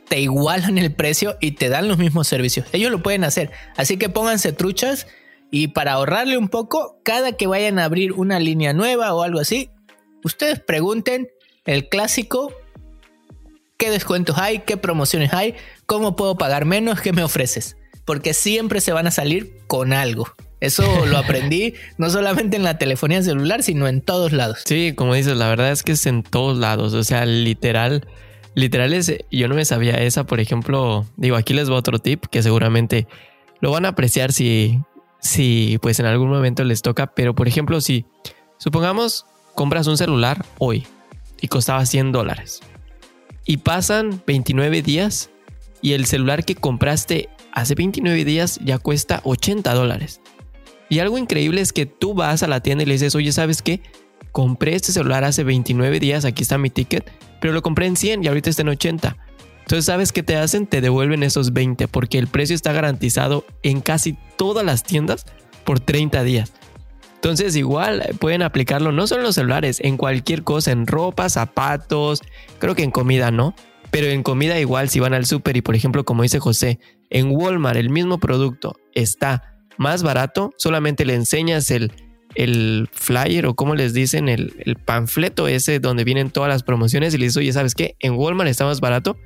te igualan el precio y te dan los mismos servicios. Ellos lo pueden hacer. Así que pónganse truchas y para ahorrarle un poco, cada que vayan a abrir una línea nueva o algo así, ustedes pregunten el clásico, qué descuentos hay, qué promociones hay, cómo puedo pagar menos, qué me ofreces. Porque siempre se van a salir con algo. Eso lo [laughs] aprendí no solamente en la telefonía celular, sino en todos lados. Sí, como dices, la verdad es que es en todos lados. O sea, literal Literal es, yo no me sabía esa, por ejemplo, digo, aquí les voy a otro tip que seguramente lo van a apreciar si, si pues en algún momento les toca, pero por ejemplo, si supongamos compras un celular hoy y costaba 100 dólares y pasan 29 días y el celular que compraste hace 29 días ya cuesta 80 dólares. Y algo increíble es que tú vas a la tienda y le dices, oye, ¿sabes qué? Compré este celular hace 29 días, aquí está mi ticket pero lo compré en 100 y ahorita está en 80. Entonces, ¿sabes qué te hacen? Te devuelven esos 20 porque el precio está garantizado en casi todas las tiendas por 30 días. Entonces, igual eh, pueden aplicarlo no solo en los celulares, en cualquier cosa, en ropa, zapatos, creo que en comida no, pero en comida igual si van al súper y por ejemplo, como dice José, en Walmart el mismo producto está más barato, solamente le enseñas el el flyer o como les dicen, el, panfleto ese donde vienen todas las promociones y le dices, oye, ¿sabes qué? En Walmart está más barato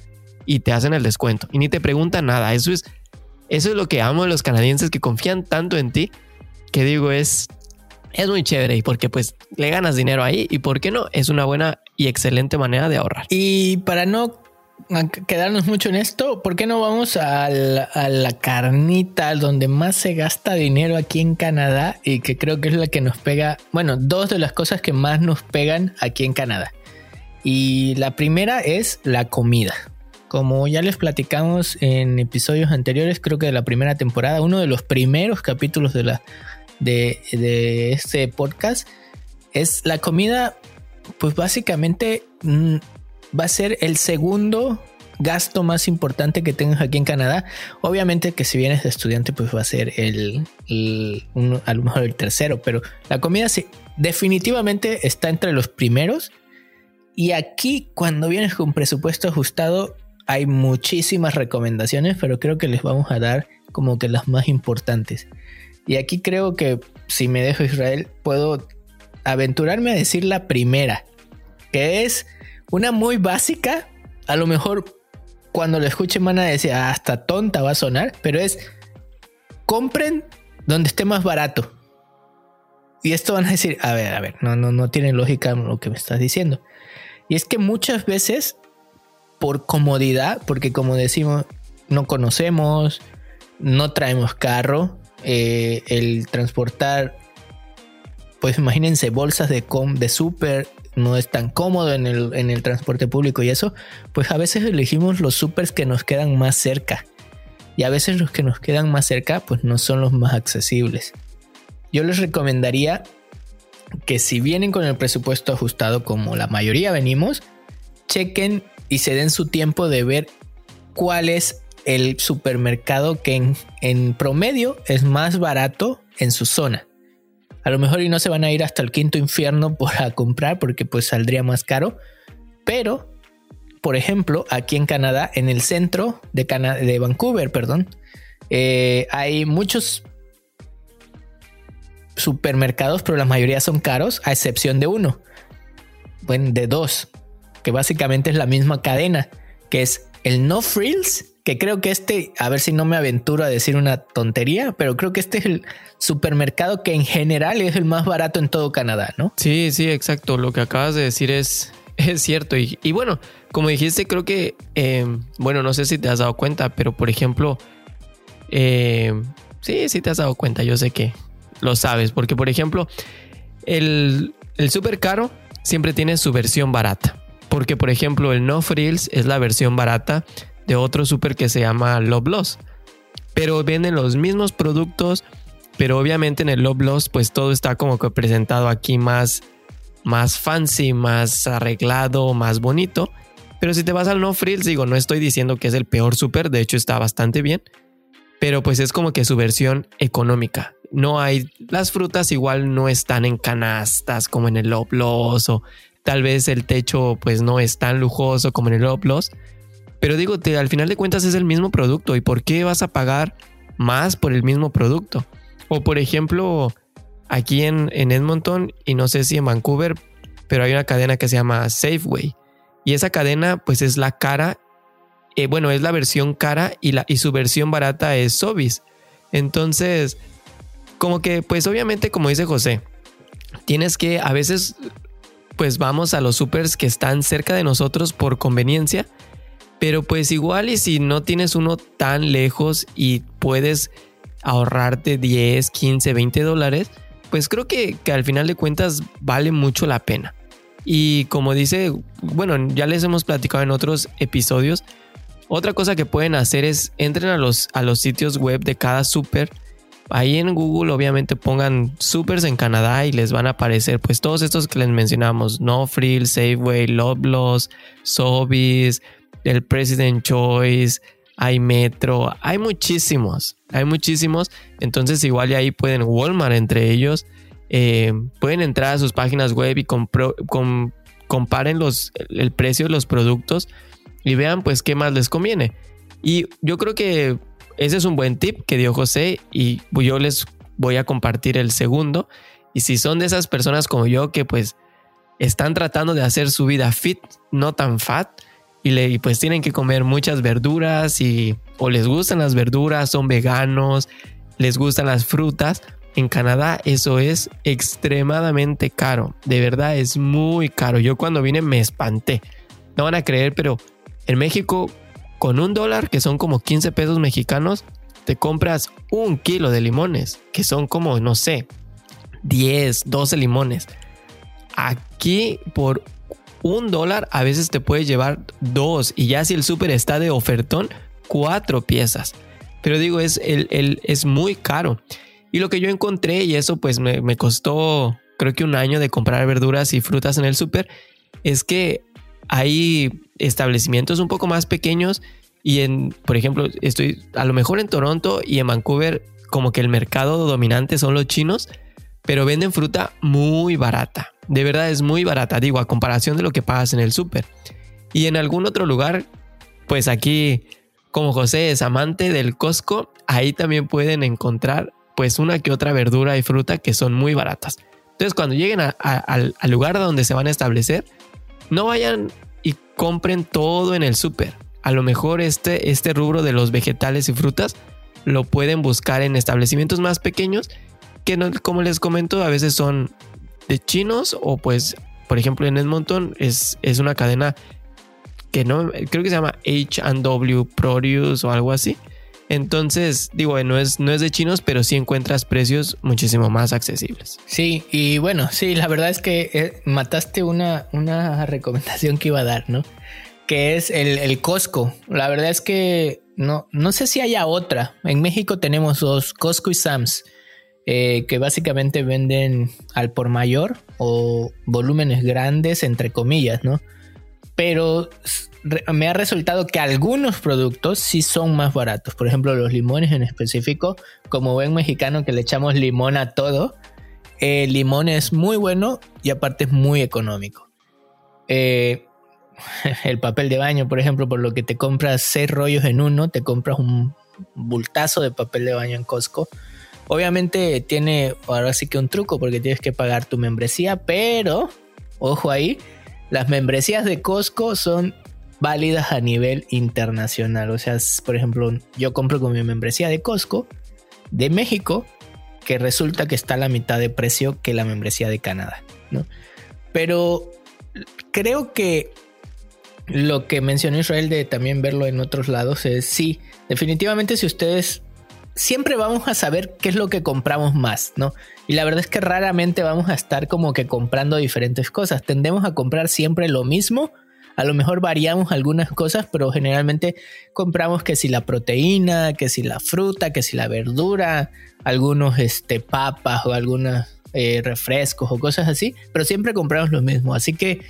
y te hacen el descuento y ni te preguntan nada. Eso es, eso es lo que amo de los canadienses que confían tanto en ti que digo es, es muy chévere y porque pues le ganas dinero ahí y por qué no, es una buena y excelente manera de ahorrar. Y para no quedarnos mucho en esto, ¿por qué no vamos a la, carnita donde más se gasta dinero aquí en Canadá y que creo que es la que nos pega, bueno, dos de las cosas que más nos pegan aquí en Canadá. Y la primera es la comida. Como ya les platicamos en episodios anteriores, creo que de la primera temporada, uno de los primeros capítulos de, la, de, este podcast, es la comida, pues básicamente mm, va a ser el segundo gasto más importante que tengas aquí en Canadá. Obviamente que si vienes de estudiante, pues va a ser el, a lo mejor el tercero, pero la comida sí, definitivamente está entre los primeros. Y aquí, cuando vienes con presupuesto ajustado, hay muchísimas recomendaciones, pero creo que les vamos a dar como que las más importantes. Y aquí creo que si me dejo Israel, puedo aventurarme a decir la primera, que es una muy básica, a lo mejor cuando lo escuchen van a decir, ah, hasta tonta va a sonar, pero es, compren donde esté más barato. Y esto van a decir, a ver, a ver, no, no, no tiene lógica lo que me estás diciendo. Y es que muchas veces, por comodidad, porque como decimos, no conocemos, no traemos carro, eh, el transportar, pues imagínense bolsas de, com, de súper no es tan cómodo en el, transporte público y eso, pues a veces elegimos los supers que nos quedan más cerca. Y a veces los que nos quedan más cerca, pues no son los más accesibles. Yo les recomendaría que si vienen con el presupuesto ajustado como la mayoría venimos, chequen y se den su tiempo de ver cuál es el supermercado que en, promedio es más barato en su zona. A lo mejor y no se van a ir hasta el quinto infierno para comprar porque pues saldría más caro. Pero, por ejemplo, aquí en Canadá, en el centro de, de Vancouver, perdón, eh, hay muchos supermercados, pero la mayoría son caros, a excepción de uno. Bueno, de dos, que básicamente es la misma cadena, que es el No Frills que creo que este, a ver si no me aventuro a decir una tontería, pero creo que este es el supermercado que en general es el más barato en todo Canadá, ¿no? Sí, sí, exacto. Lo que acabas de decir es, [laughs] es cierto. Y, bueno, como dijiste, creo que, eh, bueno, no sé si te has dado cuenta, pero por ejemplo, eh, sí, sí te has dado cuenta, yo sé que lo sabes, porque por ejemplo, el, el super caro siempre tiene su versión barata. Porque por ejemplo, el No Frills es la versión barata de otro super que se llama Love. Pero venden los mismos productos, pero obviamente en el Love pues todo está como que presentado aquí más, más fancy, más arreglado, más bonito. Pero si te vas al No Frills, digo, no estoy diciendo que es el peor super, de hecho está bastante bien. Pero pues es como que su versión económica. No hay, las frutas igual no están en canastas como en el Love Loss o tal vez el techo pues no es tan lujoso como en el Love Loss pero digo, te, al final de cuentas es el mismo producto. ¿Y por qué vas a pagar más por el mismo producto? O por ejemplo, aquí en, en Edmonton y no sé si en Vancouver, pero hay una cadena que se llama Safeway. Y esa cadena pues es la cara, eh, bueno, es la versión cara y, la, y su versión barata es Sobis. Entonces, como que pues obviamente como dice José, tienes que a veces pues vamos a los supers que están cerca de nosotros por conveniencia pero pues igual y si no tienes uno tan lejos y puedes ahorrarte 10, 15, 20 dólares, pues creo que, que al final de cuentas vale mucho la pena. Y como dice, bueno, ya les hemos platicado en otros episodios, otra cosa que pueden hacer es entren a los, a los sitios web de cada super. Ahí en Google obviamente pongan supers en Canadá y les van a aparecer pues todos estos que les mencionamos, No Frill, Safeway, Loblaws, Sobeys, el President Choice, hay Metro, hay muchísimos, hay muchísimos. Entonces igual y ahí pueden Walmart entre ellos. Eh, pueden entrar a sus páginas web y comparen los, el precio de los productos y vean pues qué más les conviene. Y yo creo que ese es un buen tip que dio José y yo les voy a compartir el segundo. Y si son de esas personas como yo que pues están tratando de hacer su vida fit, no tan fat, y, pues tienen que comer muchas verduras y o les gustan las verduras, son veganos, les gustan las frutas. En Canadá eso es extremadamente caro, de verdad es muy caro. Yo cuando vine me espanté, no van a creer, pero en México con un dólar, que son como 15 pesos mexicanos, te compras un kilo de limones, que son como, no sé, 10, 12 limones. Aquí por un dólar a veces te puede llevar dos y ya si el súper está de ofertón, cuatro piezas. Pero digo, es, el, es muy caro. Y lo que yo encontré, y eso pues me, me costó creo que un año de comprar verduras y frutas en el súper, es que hay establecimientos un poco más pequeños y en, por ejemplo, estoy a lo mejor en Toronto y en Vancouver como que el mercado dominante son los chinos, pero venden fruta muy barata. De verdad es muy barata, digo, a comparación de lo que pagas en el súper. Y en algún otro lugar, pues aquí, como José es amante del Costco, ahí también pueden encontrar pues una que otra verdura y fruta que son muy baratas. Entonces cuando lleguen al, lugar donde se van a establecer, no vayan y compren todo en el súper. A lo mejor este, este rubro de los vegetales y frutas lo pueden buscar en establecimientos más pequeños que como les comento a veces son de chinos o pues, por ejemplo, en Edmonton es, es una cadena que no, creo que se llama H&W Produce o algo así. Entonces, digo, no es, no es de chinos, pero sí encuentras precios muchísimo más accesibles. Sí, y bueno, sí, la verdad es que eh, mataste una, una recomendación que iba a dar, ¿no? Que es el, el Costco. La verdad es que no, no sé si haya otra. En México tenemos dos, Costco y Sam's. Eh, que básicamente venden al por mayor o volúmenes grandes, entre comillas, ¿no? Pero me ha resultado que algunos productos sí son más baratos. Por ejemplo, los limones en específico, como buen mexicano que le echamos limón a todo, el limón es muy bueno y aparte es muy económico. Eh, [laughs] el papel de baño, por ejemplo, por lo que te compras seis rollos en uno, te compras un bultazo de papel de baño en Costco Obviamente tiene ahora sí que un truco porque tienes que pagar tu membresía, pero ojo ahí, las membresías de Costco son válidas a nivel internacional. O sea, por ejemplo, yo compro con mi membresía de Costco de México, que resulta que está a la mitad de precio que la membresía de Canadá, ¿no? Pero creo que lo que mencionó Israel de también verlo en otros lados es sí, definitivamente si ustedes siempre vamos a saber qué es lo que compramos más, ¿no? Y la verdad es que raramente vamos a estar como que comprando diferentes cosas. Tendemos a comprar siempre lo mismo. A lo mejor variamos algunas cosas, pero generalmente compramos que si la proteína, que si la fruta, que si la verdura, algunos este, papas o algunos eh, refrescos o cosas así, pero siempre compramos lo mismo. Así que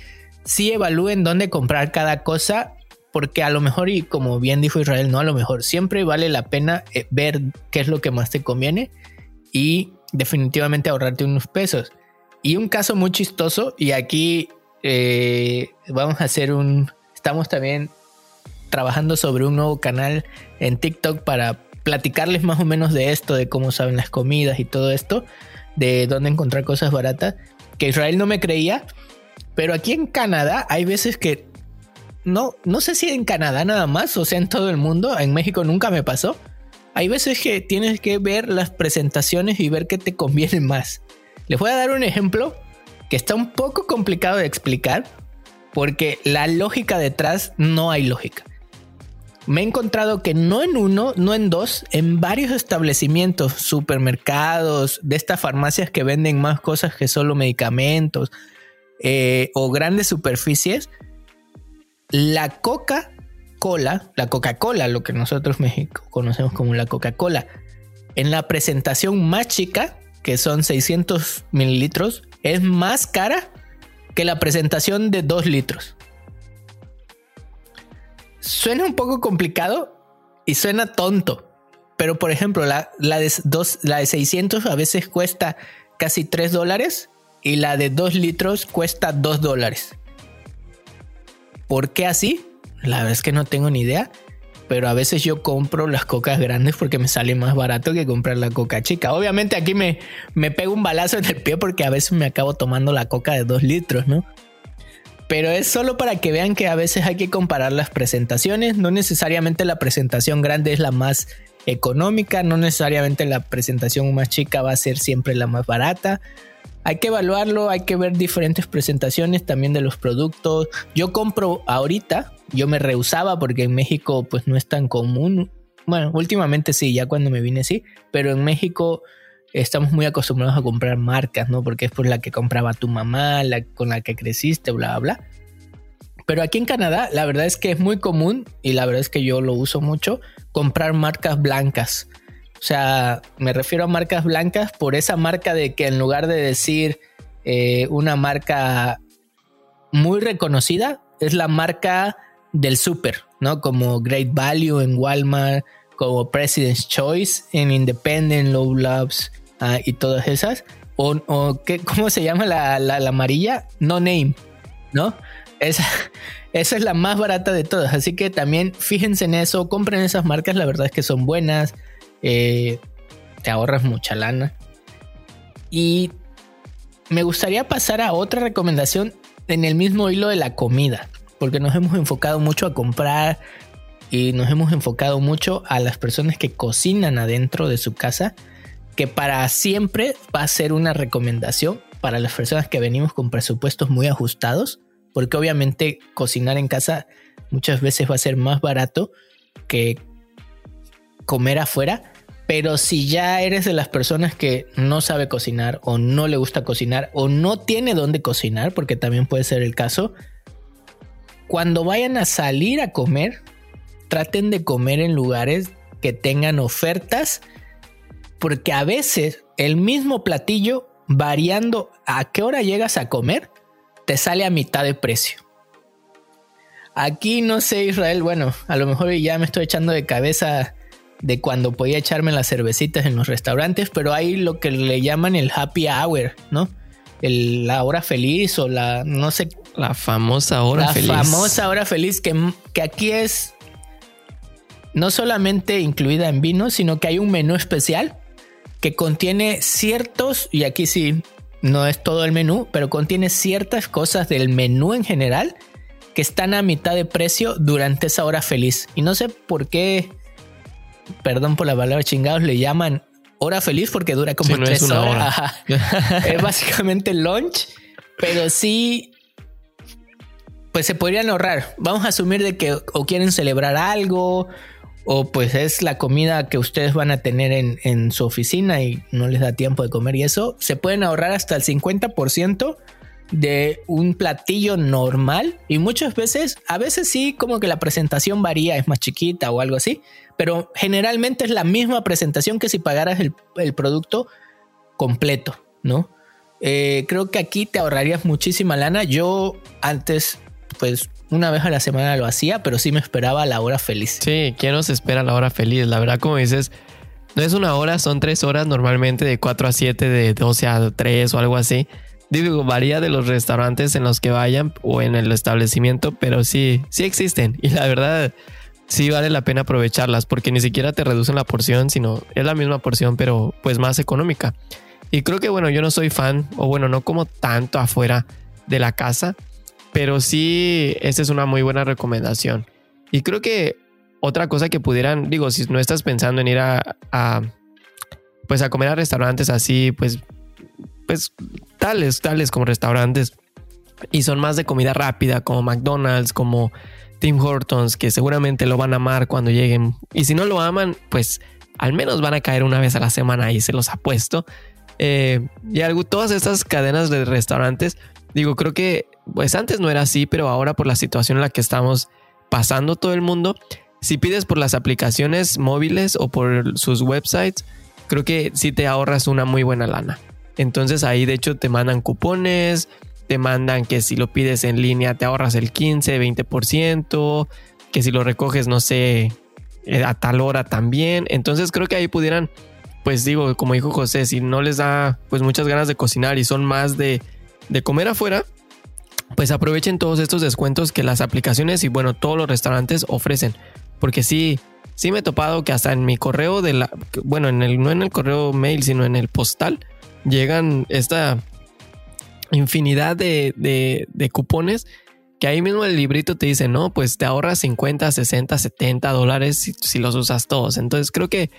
sí evalúen dónde comprar cada cosa porque a lo mejor, y como bien dijo Israel, no a lo mejor, siempre vale la pena eh, ver qué es lo que más te conviene y definitivamente ahorrarte unos pesos. Y un caso muy chistoso, y aquí eh, vamos a hacer un, estamos también trabajando sobre un nuevo canal en TikTok para platicarles más o menos de esto, de cómo saben las comidas y todo esto, de dónde encontrar cosas baratas, que Israel no me creía, pero aquí en Canadá hay veces que no, no sé si en Canadá nada más, o sea, en todo el mundo, en México nunca me pasó. Hay veces que tienes que ver las presentaciones y ver qué te conviene más. Les voy a dar un ejemplo que está un poco complicado de explicar porque la lógica detrás no hay lógica. Me he encontrado que no en uno, no en dos, en varios establecimientos, supermercados, de estas farmacias que venden más cosas que solo medicamentos eh, o grandes superficies, la Coca-Cola, la Coca-Cola, lo que nosotros México conocemos como la Coca-Cola, en la presentación más chica, que son 600 mililitros, es más cara que la presentación de 2 litros. Suena un poco complicado y suena tonto, pero por ejemplo, la, de, la de 600 a veces cuesta casi 3 dólares y la de 2 litros cuesta 2 dólares. ¿Por qué así? La verdad es que no tengo ni idea. Pero a veces yo compro las cocas grandes porque me sale más barato que comprar la coca chica. Obviamente aquí me, me pego un balazo en el pie porque a veces me acabo tomando la coca de 2 litros, ¿no? Pero es solo para que vean que a veces hay que comparar las presentaciones. No necesariamente la presentación grande es la más económica, no necesariamente la presentación más chica va a ser siempre la más barata hay que evaluarlo, hay que ver diferentes presentaciones también de los productos. Yo compro ahorita, yo me rehusaba porque en México pues no es tan común. Bueno, últimamente sí, ya cuando me vine sí, pero en México estamos muy acostumbrados a comprar marcas, ¿no? Porque es por la que compraba tu mamá, la con la que creciste, bla, bla. Pero aquí en Canadá, la verdad es que es muy común, y la verdad es que yo lo uso mucho, comprar marcas blancas. O sea, me refiero a marcas blancas por esa marca de que en lugar de decir eh, una marca muy reconocida, es la marca del super, ¿no? Como Great Value en Walmart, como President's Choice en Independent, Low Labs ah, y todas esas. O, ¿cómo se llama la, amarilla? No Name, ¿no? Esa, [laughs] esa es la más barata de todas. Así que también fíjense en eso, compren esas marcas, la verdad es que son buenas. Eh, te ahorras mucha lana. Y me gustaría pasar a otra recomendación en el mismo hilo de la comida, porque nos hemos enfocado mucho a comprar y nos hemos enfocado mucho a las personas que cocinan adentro de su casa, que para siempre va a ser una recomendación para las personas que venimos con presupuestos muy ajustados, porque obviamente cocinar en casa muchas veces va a ser más barato que comer afuera pero si ya eres de las personas que no sabe cocinar o no le gusta cocinar o no tiene dónde cocinar, porque también puede ser el caso, cuando vayan a salir a comer, traten de comer en lugares que tengan ofertas, porque a veces el mismo platillo, variando a qué hora llegas a comer, te sale a mitad de precio. Aquí no sé, Israel, bueno, a lo mejor ya me estoy echando de cabeza de cuando podía echarme las cervecitas en los restaurantes, pero hay lo que le llaman el happy hour, ¿no? la hora feliz o la, no sé. La famosa hora feliz. La famosa hora feliz que, que aquí es no solamente incluida en vino, sino que hay un menú especial que contiene ciertos, y aquí sí, no es todo el menú, pero contiene ciertas cosas del menú en general que están a mitad de precio durante esa hora feliz. Y no sé por qué, perdón por la palabra chingados, le llaman hora feliz porque dura como tres horas. [laughs] es básicamente lunch, pero sí, pues se podrían ahorrar. Vamos a asumir de que o quieren celebrar algo o pues es la comida que ustedes van a tener en, en, su oficina y no les da tiempo de comer y eso, se pueden ahorrar hasta el 50% de un platillo normal y muchas veces, a veces sí, como que la presentación varía, es más chiquita o algo así, pero generalmente es la misma presentación que si pagaras el, producto completo, ¿no? Eh, creo que aquí te ahorrarías muchísima lana. Yo antes, pues una vez a la semana lo hacía, pero sí me esperaba la hora feliz. Sí, ¿quién nos espera la hora feliz? La verdad, como dices, no es una hora, son tres horas normalmente de 4 a 7, de 12 a 3 o algo así. Digo, varía de los restaurantes en los que vayan o en el establecimiento, pero sí, sí existen. Y la verdad, sí vale la pena aprovecharlas porque ni siquiera te reducen la porción, sino es la misma porción, pero pues más económica. Y creo que bueno, yo no soy fan, o bueno, no como tanto afuera de la casa, pero sí, esta es una muy buena recomendación. Y creo que otra cosa que pudieran, digo, si no estás pensando en ir a, pues a comer a restaurantes así, pues pues tales, tales como restaurantes y son más de comida rápida como McDonald's, como Tim Hortons, que seguramente lo van a amar cuando lleguen. Y si no lo aman, pues al menos van a caer una vez a la semana y se los apuesto. Eh, y algo, todas estas cadenas de restaurantes, digo, creo que pues antes no era así, pero ahora por la situación en la que estamos pasando todo el mundo, si pides por las aplicaciones móviles o por sus websites, creo que sí te ahorras una muy buena lana. Entonces ahí de hecho te mandan cupones, te mandan que si lo pides en línea te ahorras el 15, 20%, que si lo recoges no sé eh, a tal hora también. Entonces creo que ahí pudieran, pues digo, como dijo José, si no les da pues muchas ganas de cocinar y son más de, de comer afuera, pues aprovechen todos estos descuentos que las aplicaciones y bueno, todos los restaurantes ofrecen. Porque sí, sí me he topado que hasta en mi correo de la, bueno, en el, no en el correo mail, sino en el postal, llegan esta infinidad de, cupones que ahí mismo el librito te dice, no, pues te ahorras 50, 60, 70 dólares si, los usas todos. Entonces creo que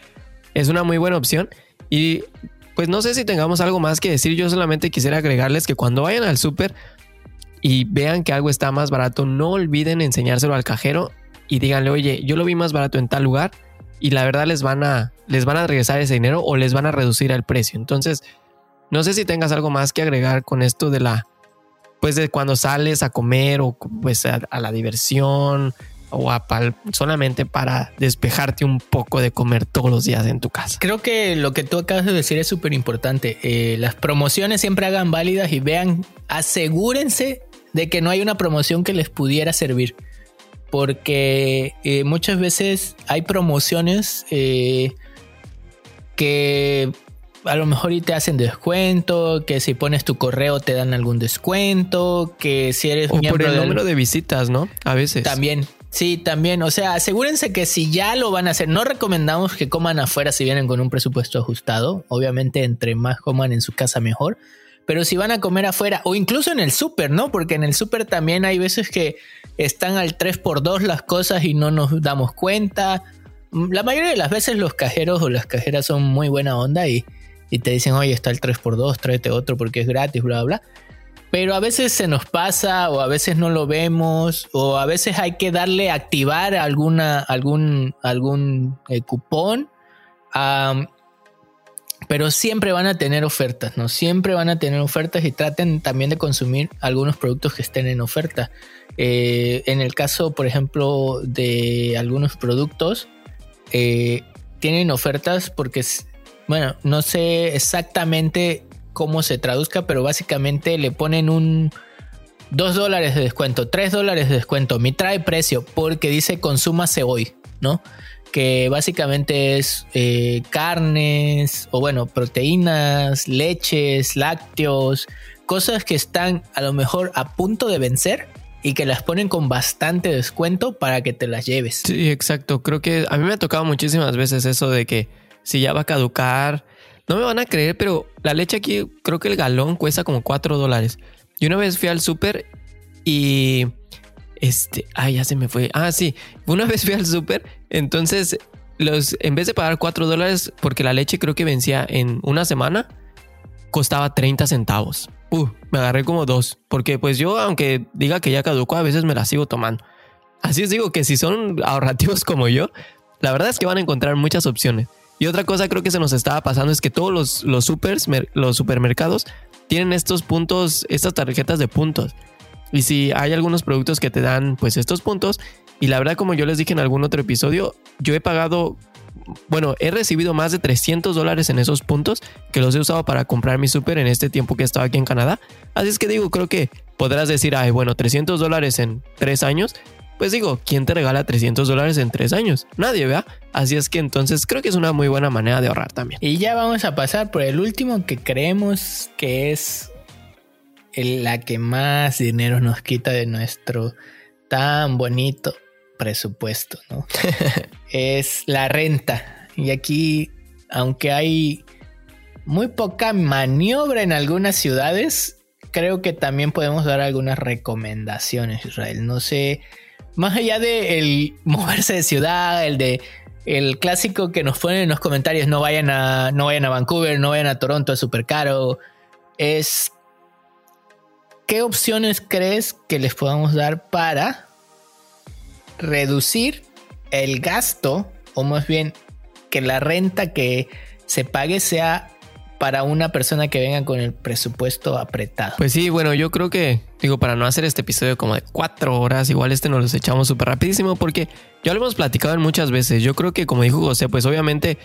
es una muy buena opción y pues no sé si tengamos algo más que decir. Yo solamente quisiera agregarles que cuando vayan al súper y vean que algo está más barato, no olviden enseñárselo al cajero y díganle, oye, yo lo vi más barato en tal lugar y la verdad les van a, les van a regresar ese dinero o les van a reducir el precio. Entonces, no sé si tengas algo más que agregar con esto de la, pues de cuando sales a comer o pues a, la diversión o a solamente para despejarte un poco de comer todos los días en tu casa. Creo que lo que tú acabas de decir es súper importante. Eh, las promociones siempre hagan válidas y vean, asegúrense de que no hay una promoción que les pudiera servir. Porque eh, muchas veces hay promociones eh, que a lo mejor y te hacen descuento, que si pones tu correo te dan algún descuento, que si eres o por el número de visitas, ¿no? A veces. También. Sí, también. O sea, asegúrense que si ya lo van a hacer, no recomendamos que coman afuera si vienen con un presupuesto ajustado. Obviamente, entre más coman en su casa, mejor. Pero si van a comer afuera o incluso en el súper, ¿no? Porque en el súper también hay veces que están al 3x2 las cosas y no nos damos cuenta. La mayoría de las veces los cajeros o las cajeras son muy buena onda y, y te dicen, oye, está el 3x2, tráete otro porque es gratis, bla, bla. Pero a veces se nos pasa o a veces no lo vemos o a veces hay que darle activar alguna, algún, algún eh, cupón. pero siempre van a tener ofertas, ¿no? Siempre van a tener ofertas y traten también de consumir algunos productos que estén en oferta. Eh, en el caso, por ejemplo, de algunos productos, eh, tienen ofertas porque bueno, no sé exactamente cómo se traduzca, pero básicamente le ponen un 2 dólares de descuento, 3 dólares de descuento, mi trae precio porque dice consúmase hoy, ¿no? Que básicamente es eh, carnes o bueno, proteínas, leches, lácteos, cosas que están a lo mejor a punto de vencer y que las ponen con bastante descuento para que te las lleves. Sí, exacto. Creo que a mí me ha tocado muchísimas veces eso de que si ya va a caducar. No me van a creer, pero la leche aquí creo que el galón cuesta como 4 dólares. Y una vez fui al súper y Este, ah, ya se me fue. Ah, sí, una [laughs] vez fui al súper, entonces los, en vez de pagar 4 dólares, porque la leche creo que vencía en una semana, costaba 30 centavos. Uh, me agarré como dos, porque pues yo, aunque diga que ya caducó, a veces me la sigo tomando. Así os digo que si son ahorrativos [laughs] como yo, la verdad es que van a encontrar muchas opciones. Y otra cosa creo que se nos estaba pasando es que todos los, los, los supermercados tienen estos puntos, estas tarjetas de puntos. Y si hay algunos productos que te dan pues estos puntos, y la verdad como yo les dije en algún otro episodio, yo he pagado, bueno, he recibido más de 300 dólares en esos puntos que los he usado para comprar mi super en este tiempo que he estado aquí en Canadá. Así es que digo, creo que podrás decir, ay, bueno, 300 dólares en tres años, pues digo, ¿quién te regala 300 dólares en tres años? Nadie, ¿verdad? Así es que entonces creo que es una muy buena manera de ahorrar también. Y ya vamos a pasar por el último que creemos que es la que más dinero nos quita de nuestro tan bonito presupuesto, ¿no? [laughs] es la renta. Y aquí, aunque hay muy poca maniobra en algunas ciudades, creo que también podemos dar algunas recomendaciones, Israel. No sé más allá de el [laughs] moverse de ciudad, el de el clásico que nos ponen en los comentarios, no vayan a, no vayan a Vancouver, no vayan a Toronto, es súper caro, es ¿qué opciones crees que les podamos dar para reducir el gasto o más bien que la renta que se pague sea para una persona que venga con el presupuesto apretado. Pues sí, bueno, yo creo que, digo, para no hacer este episodio como de cuatro horas, igual este nos lo echamos súper rapidísimo porque ya lo hemos platicado en muchas veces. Yo creo que, como dijo José, pues obviamente,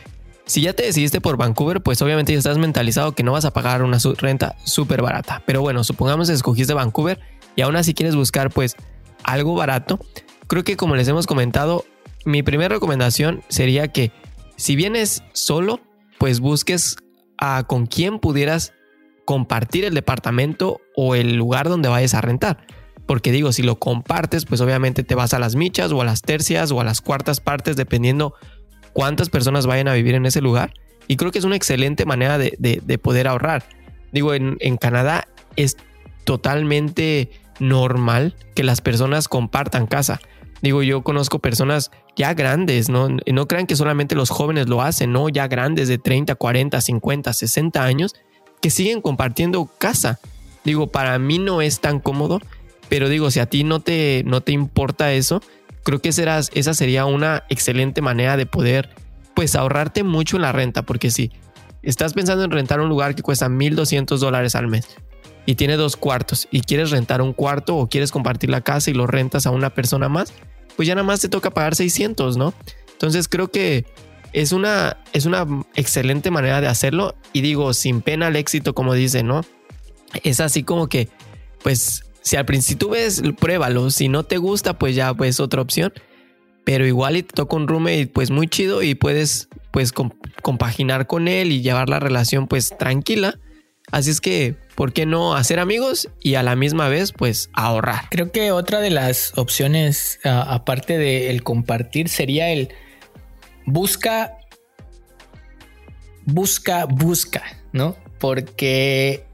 si ya te decidiste por Vancouver, pues obviamente ya estás mentalizado que no vas a pagar una renta súper barata. Pero bueno, supongamos que escogiste Vancouver y aún así quieres buscar pues algo barato. Creo que como les hemos comentado, mi primera recomendación sería que si vienes solo, pues busques con quién pudieras compartir el departamento o el lugar donde vayas a rentar. Porque digo, si lo compartes, pues obviamente te vas a las michas o a las tercias o a las cuartas partes, dependiendo cuántas personas vayan a vivir en ese lugar. Y creo que es una excelente manera de, poder ahorrar. Digo, en Canadá es totalmente normal que las personas compartan casa. Digo, yo conozco personas ya grandes, ¿no? No crean que solamente los jóvenes lo hacen, ¿no? Ya grandes de 30, 40, 50, 60 años que siguen compartiendo casa. Digo, para mí no es tan cómodo, pero digo, si a ti no te, no te importa eso, creo que esa, esa sería una excelente manera de poder, pues, ahorrarte mucho en la renta, porque si estás pensando en rentar un lugar que cuesta 1.200 dólares al mes y tiene dos cuartos y quieres rentar un cuarto o quieres compartir la casa y lo rentas a una persona más, pues ya nada más te toca pagar 600, ¿no? Entonces creo que es una, es una excelente manera de hacerlo y digo, sin pena al éxito, como dice, ¿no? Es así como que, pues, si al principio tú ves, pruébalo, si no te gusta, pues ya, pues otra opción, pero igual y te toca un roommate, pues muy chido y puedes, pues, compaginar con él y llevar la relación, pues, tranquila. Así es que ¿por qué no hacer amigos y a la misma vez pues ahorrar? Creo que otra de las opciones, aparte del compartir, sería el busca, busca, busca, ¿no? Porque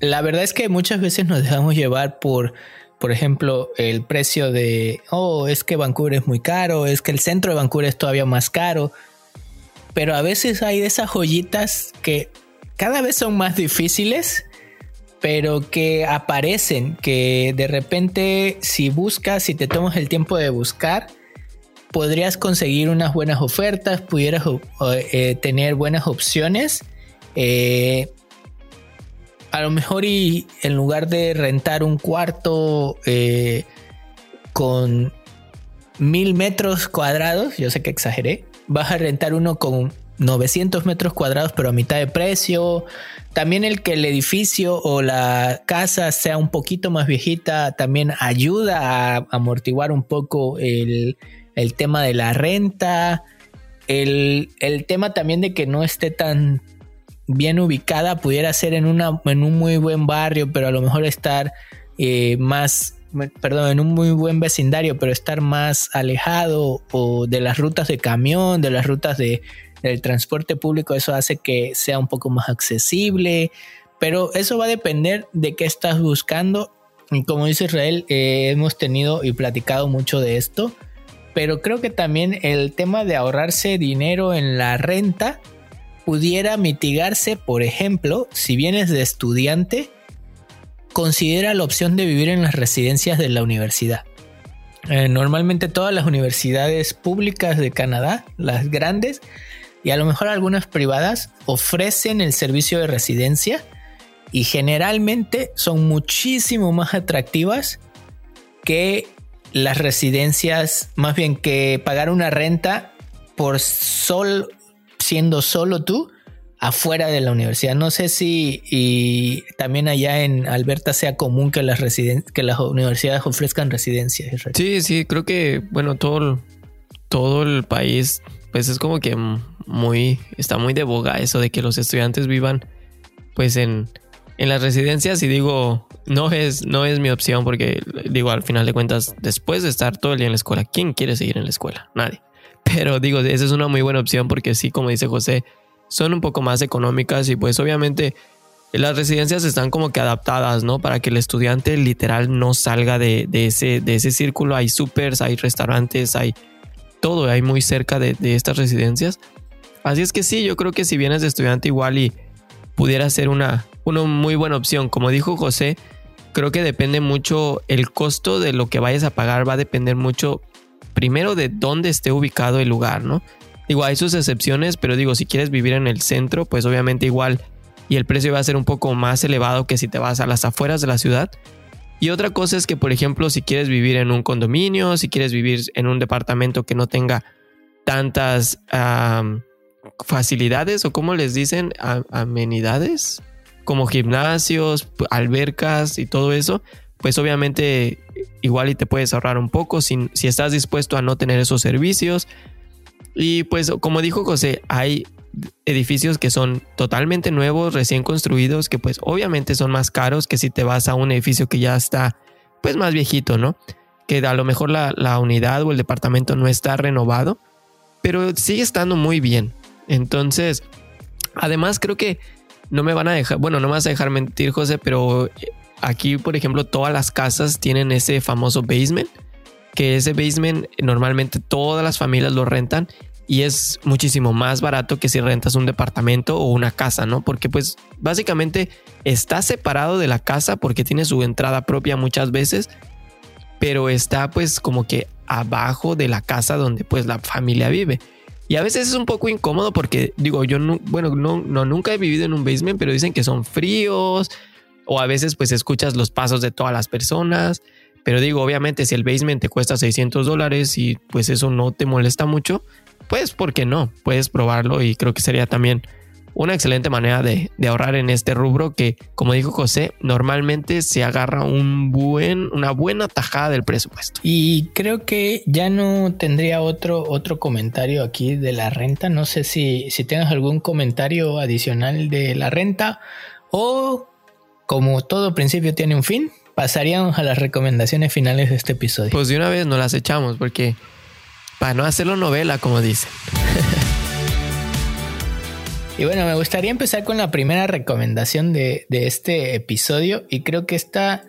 la verdad es que muchas veces nos dejamos llevar por, por ejemplo, el precio de, oh, es que Vancouver es muy caro, es que el centro de Vancouver es todavía más caro. Pero a veces hay de esas joyitas que cada vez son más difíciles, pero que aparecen, que de repente si buscas, si te tomas el tiempo de buscar, podrías conseguir unas buenas ofertas, pudieras eh, tener buenas opciones. Eh, a lo mejor y en lugar de rentar un cuarto eh, con mil metros cuadrados, yo sé que exageré, vas a rentar uno con 900 metros cuadrados, pero a mitad de precio. También el que el edificio o la casa sea un poquito más viejita también ayuda a amortiguar un poco el, tema de la renta. El, tema también de que no esté tan bien ubicada pudiera ser en, una, en un muy buen barrio, pero a lo mejor estar eh, más perdón, en un muy buen vecindario, pero estar más alejado o de las rutas de camión, de las rutas de, del transporte público, eso hace que sea un poco más accesible, pero eso va a depender de qué estás buscando y como dice Israel, eh, hemos tenido y platicado mucho de esto, pero creo que también el tema de ahorrarse dinero en la renta pudiera mitigarse, por ejemplo, si vienes de estudiante, considera la opción de vivir en las residencias de la universidad. Eh, normalmente todas las universidades públicas de Canadá, las grandes, y a lo mejor algunas privadas, ofrecen el servicio de residencia y generalmente son muchísimo más atractivas que las residencias, más bien que pagar una renta por sol, siendo solo tú afuera de la universidad. No sé si y también allá en Alberta sea común que las que las universidades ofrezcan residencias. Sí, sí, creo que bueno, todo todo el país pues es como que muy está muy de boga eso de que los estudiantes vivan pues en en las residencias y digo, no es, no es mi opción porque digo, al final de cuentas, después de estar todo el día en la escuela, ¿quién quiere seguir en la escuela? Nadie. Pero digo, esa es una muy buena opción porque sí, como dice José, son un poco más económicas y pues obviamente las residencias están como que adaptadas, ¿no? Para que el estudiante literal no salga de, ese, de ese círculo. Hay supers, hay restaurantes, hay todo, hay muy cerca de, de estas residencias. Así es que sí, yo creo que si vienes de estudiante igual y pudiera ser una, una muy buena opción. Como dijo José, creo que depende mucho el costo de lo que vayas a pagar, va a depender mucho primero de dónde esté ubicado el lugar, ¿no? Digo, hay sus excepciones, pero digo, si quieres vivir en el centro, pues obviamente igual y el precio va a ser un poco más elevado que si te vas a las afueras de la ciudad. Y otra cosa es que, por ejemplo, si quieres vivir en un condominio, si quieres vivir en un departamento que no tenga tantas facilidades o como les dicen, amenidades, como gimnasios, albercas y todo eso, pues obviamente igual y te puedes ahorrar un poco si, si estás dispuesto a no tener esos servicios. Y pues como dijo José, hay edificios que son totalmente nuevos, recién construidos, que pues obviamente son más caros que si te vas a un edificio que ya está pues más viejito, ¿no? Que a lo mejor la, la unidad o el departamento no está renovado, pero sigue estando muy bien. Entonces, además creo que no me van a dejar, bueno, no me vas a dejar mentir, José, pero aquí, por ejemplo, todas las casas tienen ese famoso basement, que ese basement normalmente todas las familias lo rentan y es muchísimo más barato que si rentas un departamento o una casa, ¿no? Porque pues básicamente está separado de la casa porque tiene su entrada propia muchas veces, pero está pues como que abajo de la casa donde pues la familia vive. Y a veces es un poco incómodo porque digo, yo no, bueno, no, no, nunca he vivido en un basement, pero dicen que son fríos o a veces pues escuchas los pasos de todas las personas. Pero digo, obviamente si el basement te cuesta 600 dólares y pues eso no te molesta mucho, pues ¿por qué no? Puedes probarlo y creo que sería también una excelente manera de, ahorrar en este rubro que, como dijo José, normalmente se agarra un buen, una buena tajada del presupuesto. Y creo que ya no tendría otro, otro comentario aquí de la renta. No sé si, si tengas algún comentario adicional de la renta o como todo principio tiene un fin, pasaríamos a las recomendaciones finales de este episodio. Pues de una vez no las echamos porque para no hacerlo novela, como dice. [laughs] Y bueno, me gustaría empezar con la primera recomendación de, este episodio y creo que esta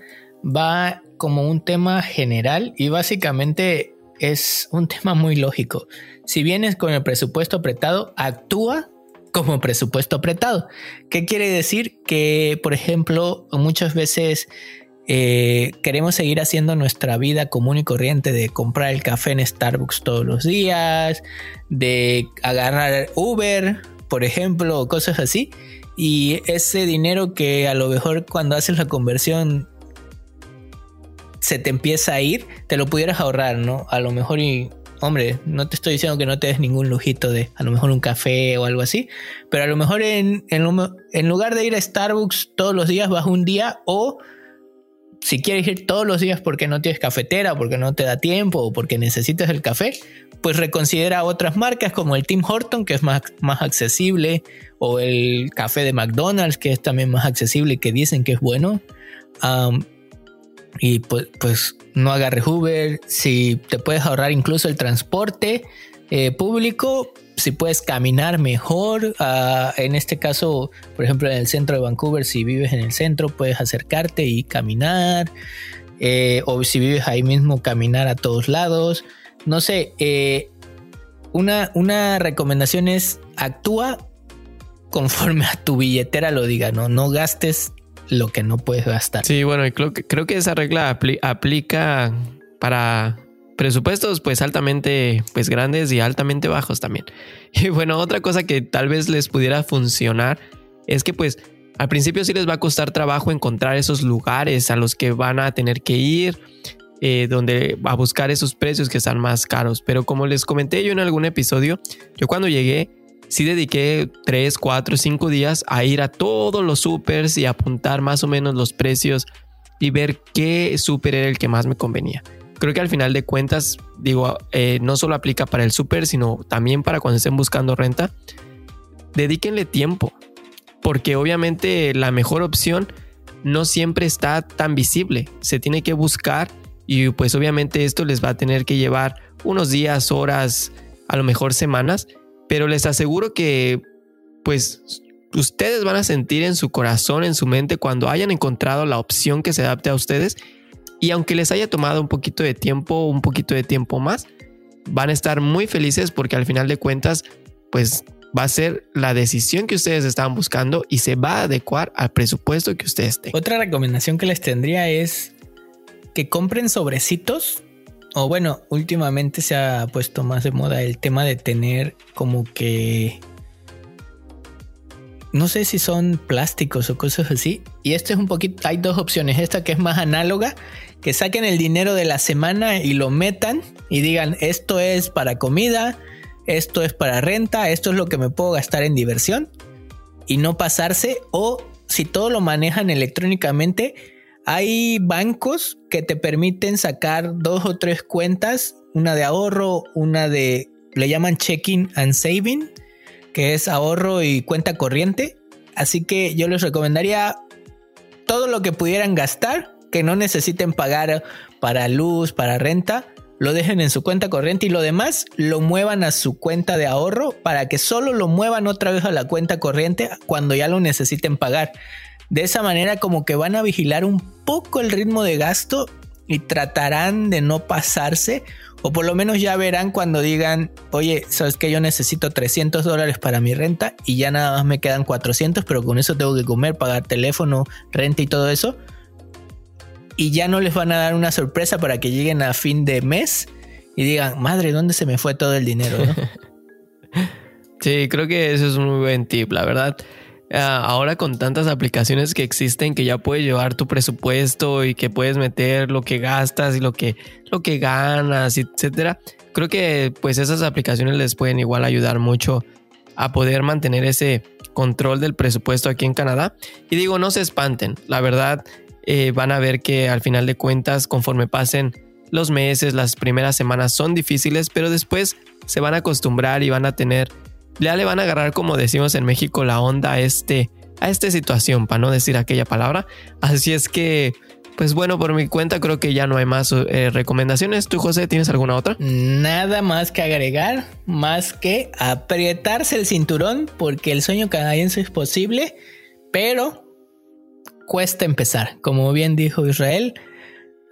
va como un tema general y básicamente es un tema muy lógico. Si vienes con el presupuesto apretado, actúa como presupuesto apretado. ¿Qué quiere decir? Que, por ejemplo, muchas veces eh, queremos seguir haciendo nuestra vida común y corriente de comprar el café en Starbucks todos los días, de agarrar Uber por ejemplo, cosas así. Y ese dinero que a lo mejor cuando haces la conversión se te empieza a ir, te lo pudieras ahorrar, ¿no? A lo mejor y, hombre, no te estoy diciendo que no te des ningún lujito de a lo mejor un café o algo así, pero a lo mejor en, en lugar de ir a Starbucks todos los días, vas un día o si quieres ir todos los días porque no tienes cafetera, porque no te da tiempo o porque necesitas el café, pues reconsidera otras marcas como el Tim Horton, que es más, más accesible, o el café de McDonald's, que es también más accesible y que dicen que es bueno. y pues, pues, no agarres Uber. Si te puedes ahorrar incluso el transporte eh, público, si puedes caminar mejor. Ah, en este caso, por ejemplo, en el centro de Vancouver, si vives en el centro, puedes acercarte y caminar. Eh, o si vives ahí mismo, caminar a todos lados. No sé, eh, una, una recomendación es actúa conforme a tu billetera lo diga, ¿no? No gastes lo que no puedes gastar. Sí, bueno, creo que, creo que esa regla aplica para presupuestos pues altamente pues grandes y altamente bajos también. [laughs] Y bueno, otra cosa que tal vez les pudiera funcionar es que pues al principio sí les va a costar trabajo encontrar esos lugares a los que van a tener que ir, eh, donde a buscar esos precios que están más caros. Pero como les comenté yo en algún episodio, yo cuando llegué sí dediqué 3, 4, 5 días a ir a todos los supers y apuntar más o menos los precios y ver qué super era el que más me convenía creo que al final de cuentas, digo, eh, no solo aplica para el súper, sino también para cuando estén buscando renta. Dedíquenle tiempo, porque obviamente la mejor opción no siempre está tan visible. Se tiene que buscar y pues obviamente esto les va a tener que llevar unos días, horas, a lo mejor semanas, pero les aseguro que pues ustedes van a sentir en su corazón, en su mente, cuando hayan encontrado la opción que se adapte a ustedes y aunque les haya tomado un poquito de tiempo, un poquito de tiempo más, van a estar muy felices porque al final de cuentas, pues va a ser la decisión que ustedes estaban buscando y se va a adecuar al presupuesto que ustedes tengan. Otra recomendación que les tendría es que compren sobrecitos. O bueno, últimamente se ha puesto más de moda el tema de tener como que no sé si son plásticos o cosas así. Y esto es un poquito, hay dos opciones. Esta que es más análoga que saquen el dinero de la semana y lo metan y digan esto es para comida, esto es para renta, esto es lo que me puedo gastar en diversión y no pasarse o si todo lo manejan electrónicamente, hay bancos que te permiten sacar dos o tres cuentas, una de ahorro, una de, le llaman checking and saving, que es ahorro y cuenta corriente. Así que yo les recomendaría todo lo que pudieran gastar, que no necesiten pagar para luz, para renta, lo dejen en su cuenta corriente y lo demás lo muevan a su cuenta de ahorro para que solo lo muevan otra vez a la cuenta corriente cuando ya lo necesiten pagar. De esa manera como que van a vigilar un poco el ritmo de gasto y tratarán de no pasarse o por lo menos ya verán cuando digan, oye, sabes que yo necesito 300 dólares para mi renta y ya nada más me quedan 400, pero con eso tengo que comer, pagar teléfono, renta y todo eso y ya no les van a dar una sorpresa para que lleguen a fin de mes y digan, madre, ¿dónde se me fue todo el dinero? [laughs] sí, creo que eso es un muy buen tip, la verdad. Ah, ahora con tantas aplicaciones que existen que ya puedes llevar tu presupuesto y que puedes meter lo que gastas y lo que, lo que ganas, etcétera. Creo que pues esas aplicaciones les pueden igual ayudar mucho a poder mantener ese control del presupuesto aquí en Canadá. Y digo, no se espanten, la verdad eh, van a ver que al final de cuentas, conforme pasen los meses, las primeras semanas son difíciles, pero después se van a acostumbrar y van a tener, ya le van a agarrar, como decimos en México, la onda a, este, a esta situación, para no decir aquella palabra. Así es que, pues bueno, por mi cuenta creo que ya no hay más eh, recomendaciones. ¿Tú, José, tienes alguna otra? Nada más que agregar, más que aprietarse el cinturón, porque el sueño canadiense es posible, pero cuesta empezar. Como bien dijo Israel,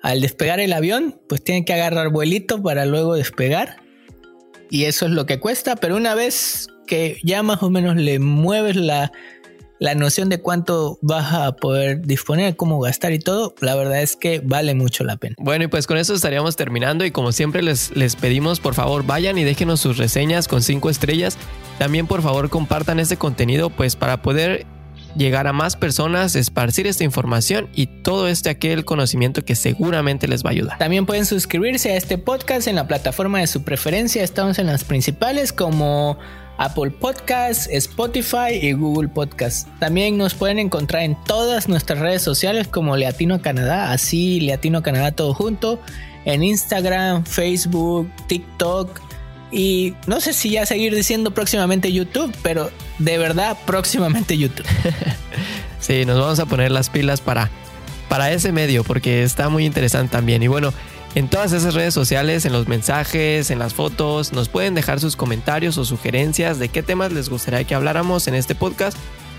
al despegar el avión, pues tiene que agarrar vuelito para luego despegar. Y eso es lo que cuesta, pero una vez que ya más o menos le mueves la, la noción de cuánto vas a poder disponer, cómo gastar y todo, la verdad es que vale mucho la pena. Bueno, y pues con eso estaríamos terminando y como siempre les, les pedimos por favor vayan y déjenos sus reseñas con cinco estrellas. También por favor compartan este contenido pues para poder llegar a más personas, esparcir esta información y todo este aquel conocimiento que seguramente les va a ayudar. También pueden suscribirse a este podcast en la plataforma de su preferencia. Estamos en las principales como Apple Podcasts, Spotify y Google Podcasts. También nos pueden encontrar en todas nuestras redes sociales como Leatino Canadá, así Leatino Canadá todo junto, en Instagram, Facebook, TikTok, y no sé si ya seguir diciendo próximamente YouTube, pero de verdad próximamente YouTube. [laughs] sí, nos vamos a poner las pilas para, para ese medio porque está muy interesante también. Y bueno, En todas esas redes sociales, en los mensajes, en las fotos, nos pueden dejar sus comentarios o sugerencias de qué temas les gustaría que habláramos en este podcast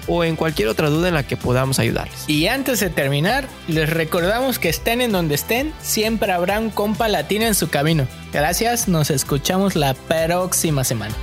o en cualquier otra duda en la que podamos ayudarles. Y antes de terminar, les recordamos que estén en donde estén, siempre habrá un compa latino en su camino. Gracias, nos escuchamos la próxima semana.